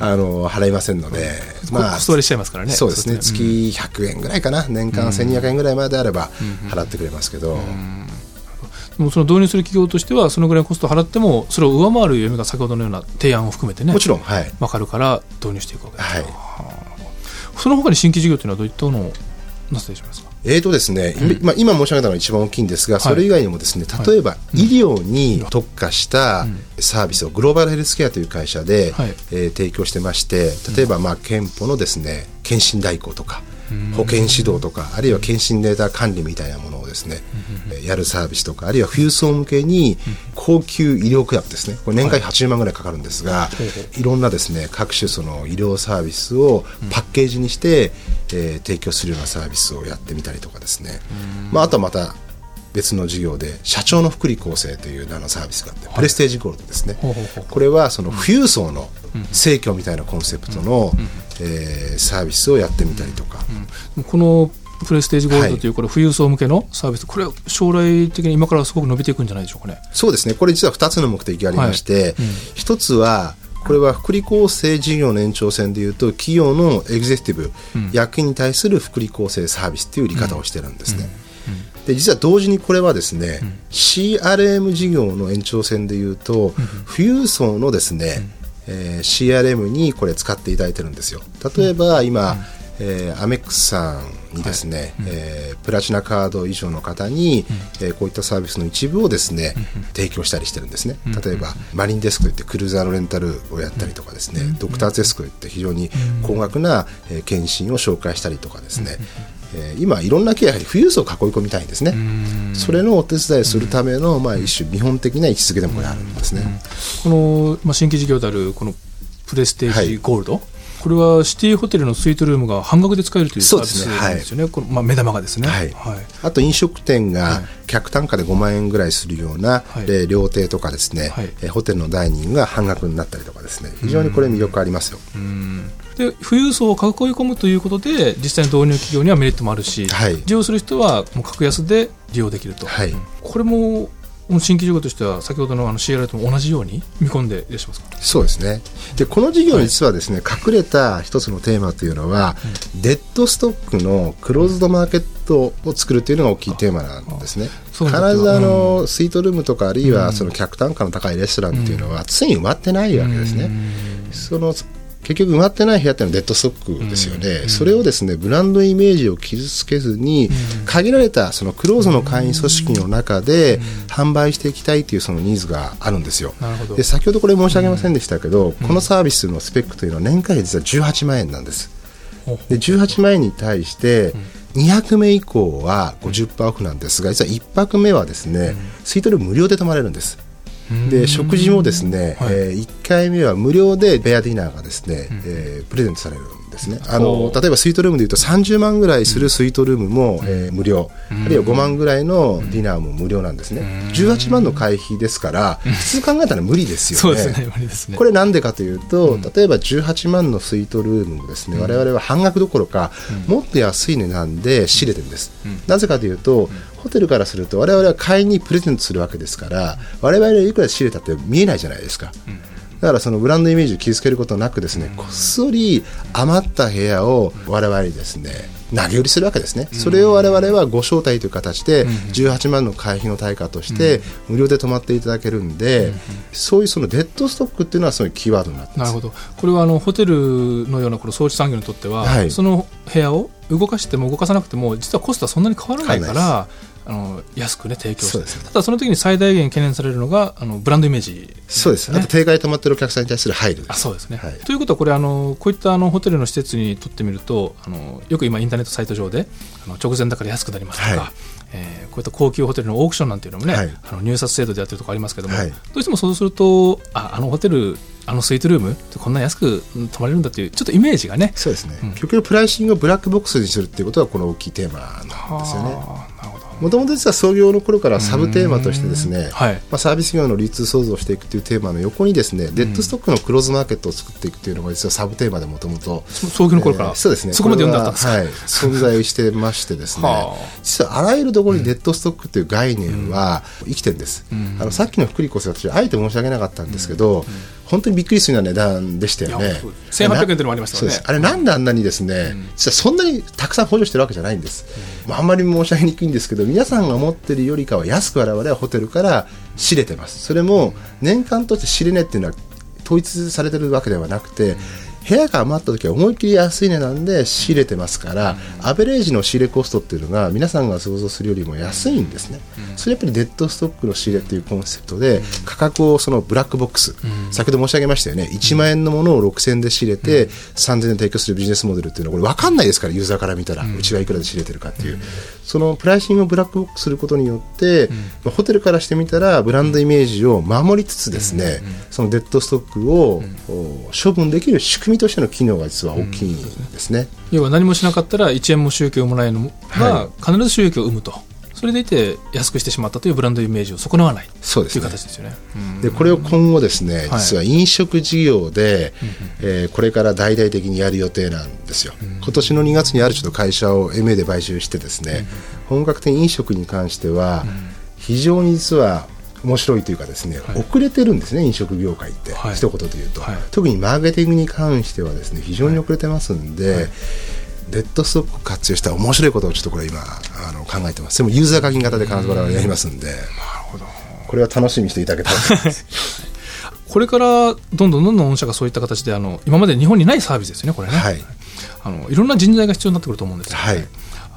あの払いませんので、
コスト割りしちゃいますからね。
そうですね。月100円ぐらいかな。年間1200円ぐらいまであれば払ってくれますけど、
でもその導入する企業としてはそのぐらいのコストを払ってもそれを上回る読みが先ほどのような提案を含めてね
もちろんはい、
分かるから導入していくわけです、
はい、
その他に新規事業というのはどういったものをなさっていますか？
えーとですね、まあ、今申し上げたのが一番大きいんですが、それ以外にもですね例えば医療に特化したサービスをグローバルヘルスケアという会社で、
はい。
えー提供してまして例えばまあ憲法のですね検診代行とか保健指導とかあるいは検診データ管理みたいなものをですね、えーやるサービスとかあるいは富裕層向けに高級医療クラブですね。これ年間80万ぐらいかかるんですが、い、ろんなですね各種その医療サービスをパッケージにして、えー提供するようなサービスをやってみたりとかですね、まあ、あとはまた別の事業で社長の福利厚生という名のサービスがあって、プレステージゴールドですね、これはその富裕層の生協みたいなコンセプトの、えーサービスをやってみたりとか、
このプレステージゴールドというこれ富裕層向けのサービス、これは将来的に今からすごく伸びていくんじゃないでしょうかね。
そうですね。これ実は2つの目的がありまして、
はい。うん。
一つはこれは福利厚生事業の延長線でいうと企業のエグゼクティブ、役員に対する福利厚生サービスという売り方をしてるんですね。で実は同時にこれはですね、CRM 事業の延長線でいうと、富裕層のですね、えー CRM にこれ使っていただいてるんですよ。例えば今、えーアメックスさんにですね、えープラチナカード以上の方に、えーこういったサービスの一部をですね、提供したりしてるんですね。例えば、マリンデスクといってクルーザーのレンタルをやったりとかですね、ドクターズデスクといって非常に高額な、えー検診を紹介したりとかですね、えー今いろんなケアやはり富裕層を囲い込みたいんですね。それのお手伝いするための、まあ、一種見本的な位置づけでもこれあるんですね。
この、まあ、新規事業であるこのプレステージゴールド、これはシティホテルのスイートルームが半額で使えるというサービス
ですね
なんですよね、このまあ、目玉がですね。
はい。あと飲食店が客単価で5万円ぐらいするような、
はい。
で料亭とかですね、
はい。
えーホテルのダイニングが半額になったりとかですね。非常にこれ魅力ありますよ。
で富裕層を囲い込むということで実際に導入企業にはメリットもあるし、
はい。
利用する人はもう格安で利用できると、
はい。
これも新規事業としては先ほどのあの CRI とも同じように見込んでいらっしゃいますか？
そうですね。でこの事業に実はですね、隠れた一つのテーマというのは、デッドストックのクローズドマーケットを作るというのが大きいテーマなんですね。必ずあの、スイートルームとかあるいはその客単価の高いレストランっていうのは常に埋まってないわけですね。その結局埋まってない部屋っていうのはデッドストックですよね、それをですねブランドイメージを傷つけずに、限られたそのクローズの会員組織の中で販売していきたいというそのニーズがあるんですよ。で先ほどこれ申し上げませんでしたけど、このサービスのスペックというのは年会費実は18万円なんです。で18万円に対して、200名以降は50%オフなんですが実は1泊目はですね、スイートルーム無料で泊まれるんです。で食事もですね、
はい。
え1回目は無料でベアディナーがですね、えープレゼントされるんですね。あの例えばスイートルームでいうと30万ぐらいするスイートルームも、えー無料、あるいは5万ぐらいのディナーも無料なんですね、18万の会費ですから、普通考えたら無理ですよね。
ね
これなんでかというと、例えば18万のスイートルームもですね、我々は半額どころか、もっと安い値段で仕入れてるんです、なぜかというと、ホテルからすると我々は会員にプレゼントするわけですから我々はいくら仕入れたって見えないじゃないですか、だからそのブランドイメージを傷つけることなくですね、こっそり余った部屋を我々にですね投げ売りするわけですね、それを我々はご招待という形で18万の会費の対価として無料で泊まっていただけるんで、そういうそのデッドストックっていうのはそういうキーワードになってます。
なるほど。これはあのホテルのようなこの装置産業にとっては、
はい。
その部屋を動かしても動かさなくても実はコストはそんなに変わらないからあの安くね提供
すね。
ただその時に最大限懸念されるのがあのブランドイメージ
そうです、
ね
あと定価で泊まってるお客さんに対する配慮
あそうですね、
はい。
ということはこれあのこういったあのホテルの施設にとってみるとあのよく今インターネットサイト上であの直前だから安くなりますとか、
はい。
えーこういった高級ホテルのオークションなんていうのもね、
はい。
あの入札制度でやってるところありますけども、
はい。
どうしてもそうするとああのホテルあのスイートルームってこんな安くうん泊まれるんだっていうちょっとイメージがね。
そうですね、
うん。
結局プライシングをブラックボックスにするっていうことはこの大きいテーマなんですよねもともと実は創業の頃からサブテーマとしてですね、
はい。
まあ、サービス業の流通創造をしていくというテーマの横にですね、デッドストックのクローズマーケットを作っていくというのが実はサブテーマでもともと
そ創業の頃から、
えーそうですね。
そこまで読んであったんです
ははい、[LAUGHS] 存在してましてですね
はあ。
実はあらゆるところにデッドストックという概念は生きてるんです、
ん
あのさっきの福利厚生私はあえて申し上げなかったんですけど、本当にびっくりするような値段でしたよね。
いやそう1800円というのもありましたよね。
あれなんであんなにですね、実はそんなにたくさん補助してるわけじゃないんです、まあ、あんまり申し上げにくいんですけど皆さんが思ってるよりかは安く我々はホテルから仕入れてます。それも年間として仕入れ値っていうのは統一されてるわけではなくて、部屋が余った時は思いっきり安い値段で仕入れてますから、アベレージの仕入れコストっていうのが皆さんが想像するよりも安いんですね、それやっぱりデッドストックの仕入れっていうコンセプトで、価格をそのブラックボックス、先ほど申し上げましたよね。1万円のものを6000円で仕入れて、3000円で提供するビジネスモデルっていうのはこれ分かんないですからユーザーから見たら、うちがいくらで仕入れてるかっていう、そのプライシングをブラックボックスすることによって、まあホテルからしてみたらブランドイメージを守りつつですね、そのデッドストックを、お処分できる仕組みとしての機能が実は大きいんですね。
要は何もしなかったら1円も収益をもらえるのが
は
必ず収益を生むと、それでいて安くしてしまったというブランドイメージを損なわない。という
そうですね。
形ですよね。うん。
でこれを今後ですね、
はい。
実は飲食事業で、えーこれから大々的にやる予定なんですよ、今年の2月にあるちょっと会社を MA で買収してですね、本格的に飲食に関しては、非常に実は面白いというかですね、
はい。
遅れてるんですね飲食業界って、
はい。
一言で言うと、
はい。
特にマーケティングに関してはですね非常に遅れてますんで、デッドストックを活用した面白いことをちょっとこれ今あの考えてます。でもユーザー課金型で必ず我々やりますんで、これは楽しみにしていただけたら。[LAUGHS]
これからどんどんどんどん御社がそういった形であの今まで日本にないサービスですよねこれね、
はい。
あのいろんな人材が必要になってくると思うんですよ、ね。
はい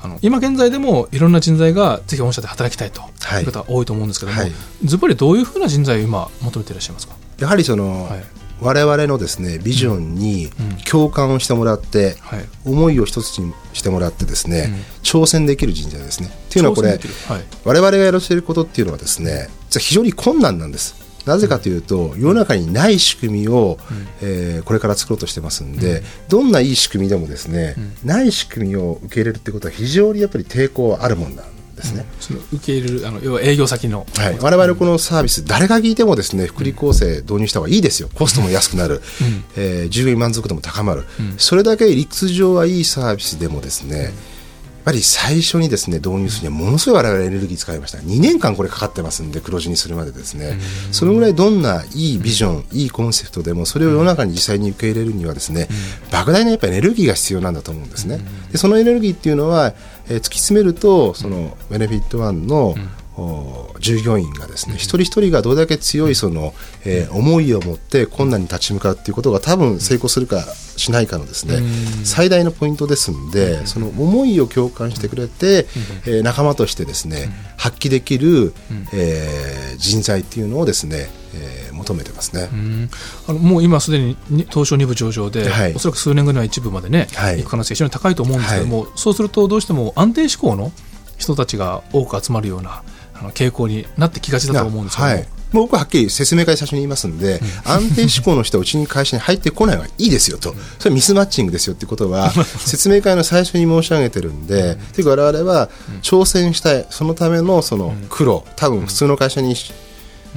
あの今現在でもいろんな人材がぜひ御社で働きたいと
はい。
いう方多いと思うんですけども、
はい。
ズバリどういうふうな人材を今求めていらっしゃいますか？
やはりその、
はい。
我々のですねビジョンに共感をしてもらって、
はい。
思いを一つにしてもらってですね、挑戦できる人材ですね。っていうのはこれ
はい。
我々がやらせることっていうのはですね実は非常に困難なんです。なぜかというと世の中にない仕組みを、えーこれから作ろうとしてますんで、どんないい仕組みでもですね、ない仕組みを受け入れるってことは非常にやっぱり抵抗あるもんなんですね。
その受け入れるあの要は営業先の、
はい、我々このサービス、誰が聞いてもですね福利厚生導入した方がいいですよ、コストも安くなる、えー従業員満足度も高まる、それだけ理屈上はいいサービスでもですね、ぱり最初にですね導入するにはものすごい我々エネルギー使いました。2年間これかかってますんで黒字にするまでですね、そのぐらいどんないいビジョン、いいコンセプトでもそれを世の中に実際に受け入れるにはですね、莫大なやっぱエネルギーが必要なんだと思うんですね、でそのエネルギーっていうのは、えー突き詰めるとそのベネフィットワンの、お従業員がですね、一人一人がどれだけ強いその、えー思いを持って困難に立ち向かうっていうことが多分成功するかしないかのですね、最大のポイントですんで、その思いを共感してくれて、えー仲間としてですね、発揮できる、えー人材っていうのをですね、えー求めてますね。
うん。あのもう今すでにに東証2部上場で、
はい。
おそらく数年後には一部までね、
はい。
行く可能性が非常に高いと思うんですけども、そうするとどうしても安定志向の人たちが多く集まるようなあの傾向になってきがちだと思うんですけども、
はい。もう僕ははっきり説明会最初に言いますんで、安定志向の人はうちに会社に入ってこないはいいですよと、それはミスマッチングですよってことは、[LAUGHS] 説明会の最初に申し上げてるんで、というか我々は挑戦したい、そのためのその苦労、多分普通の会社に、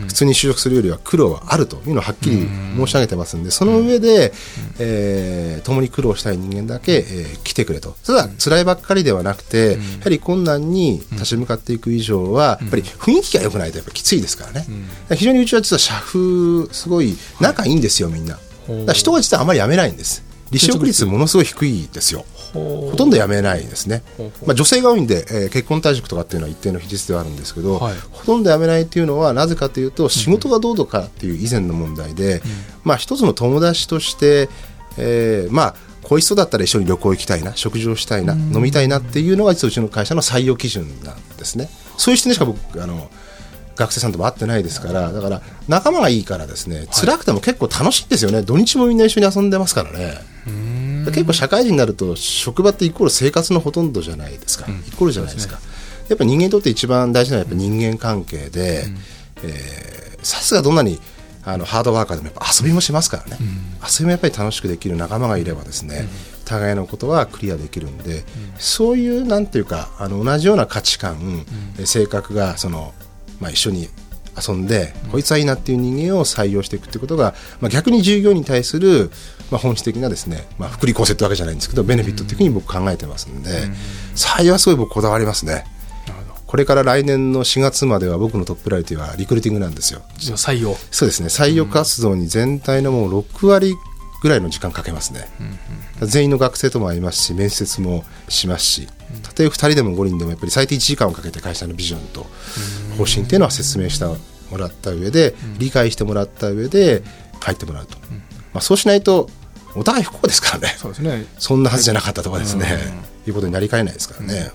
普通に就職するよりは苦労はあるというのをはっきり申し上げてますんで、その上で、えー共に苦労したい人間だけ、えー来てくれと。ただ、辛いばっかりではなくて、やはり困難に立ち向かっていく以上は、やっぱり雰囲気が良くないとやっぱきついですからね。非常にうちは実は社風、すごい仲いいんですよ、みんな。だ人が実はあまり辞めないんです。離職率ものすごい低いですよ。ほとんど辞めないですね。まあ、女性が多いんで、えー結婚退職とかっていうのは一定の比率ではあるんですけど、
はい。
ほとんど辞めないっていうのはなぜかというと仕事がどうとかっていう以前の問題で、まあ一つの友達として、えーまあ恋しそうだったら一緒に旅行行きたいな食事をしたいな、飲みたいなっていうのが実はうちの会社の採用基準なんですね。そういう視点でしか僕あの学生さんとも会ってないですからだから仲間がいいからですね辛くても結構楽しいんですよね。土日もみんな一緒に遊んでますからね。結構社会人になると職場ってイコール生活のほとんどじゃないですか、イコールじゃないですか。やっぱ人間にとって一番大事なのはやっぱ人間関係でえーさすがどんなにあのハードワーカーでもやっぱ遊びもしますからね、遊びもやっぱり楽しくできる仲間がいればですね、互いのことはクリアできるんで、そういうなんていうかあの同じような価値観、えー性格がその、まあ、一緒に遊んで、こいつはいいなっていう人間を採用していくってことが、まあ、逆に従業員に対する、まあ、本質的なですね、まあ、福利厚生ってわけじゃないんですけどベネフィットっていうふうに僕考えてますんで、採用はすごい僕こだわりますね。これから来年の4月までは僕のトッププライティはリクルーティングなんですよ。
採用。
そうですね。採用活動に全体のもう6割ぐらいの時間かけますね、全員の学生とも会いますし面接もしますしたとえ2人でも5人でもやっぱり最低1時間をかけて会社のビジョンと方針っていうのは説明してもらった上で、理解してもらった上で入ってもらうと、まあ、そうしないとお互い不幸ですからね。
そうですね。
そんなはずじゃなかったとかですね、いうことになりかねないですからね、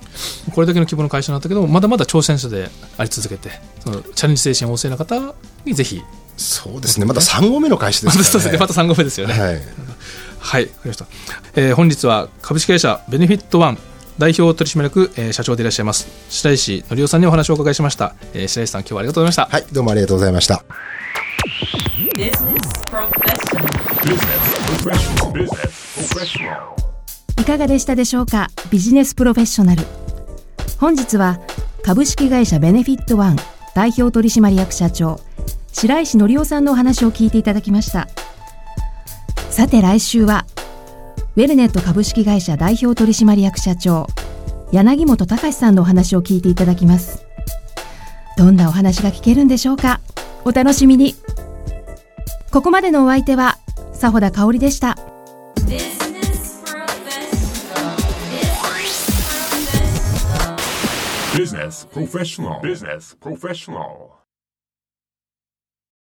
これだけの規模の会社になったけどもまだまだ挑戦者であり続けてそのチャレンジ精神旺盛な方にぜひ。
そうですね。まだ3号目の会社ですからね。
ね。また3号目ですよね。
はい。
はい、した。えー本日は株式会社ベネフィットワン代表取締役、えー社長でいらっしゃいます白石則夫さんにお話をお伺いしました。えー白石さん今日はありがとうございました。
はい。どうもありがとうございました
いかがでしたでしょうか？ビジネスプロフェッショナル。本日は株式会社ベネフィットワン代表取締役社長白石則夫さんのお話を聞いていただきました。さて来週はウェルネット株式会社代表取締役社長柳本隆さんのお話を聞いていただきます。どんなお話が聞けるんでしょうか？お楽しみに。ここまでのお相手は佐穂田香織でした
Business professional. Business professional.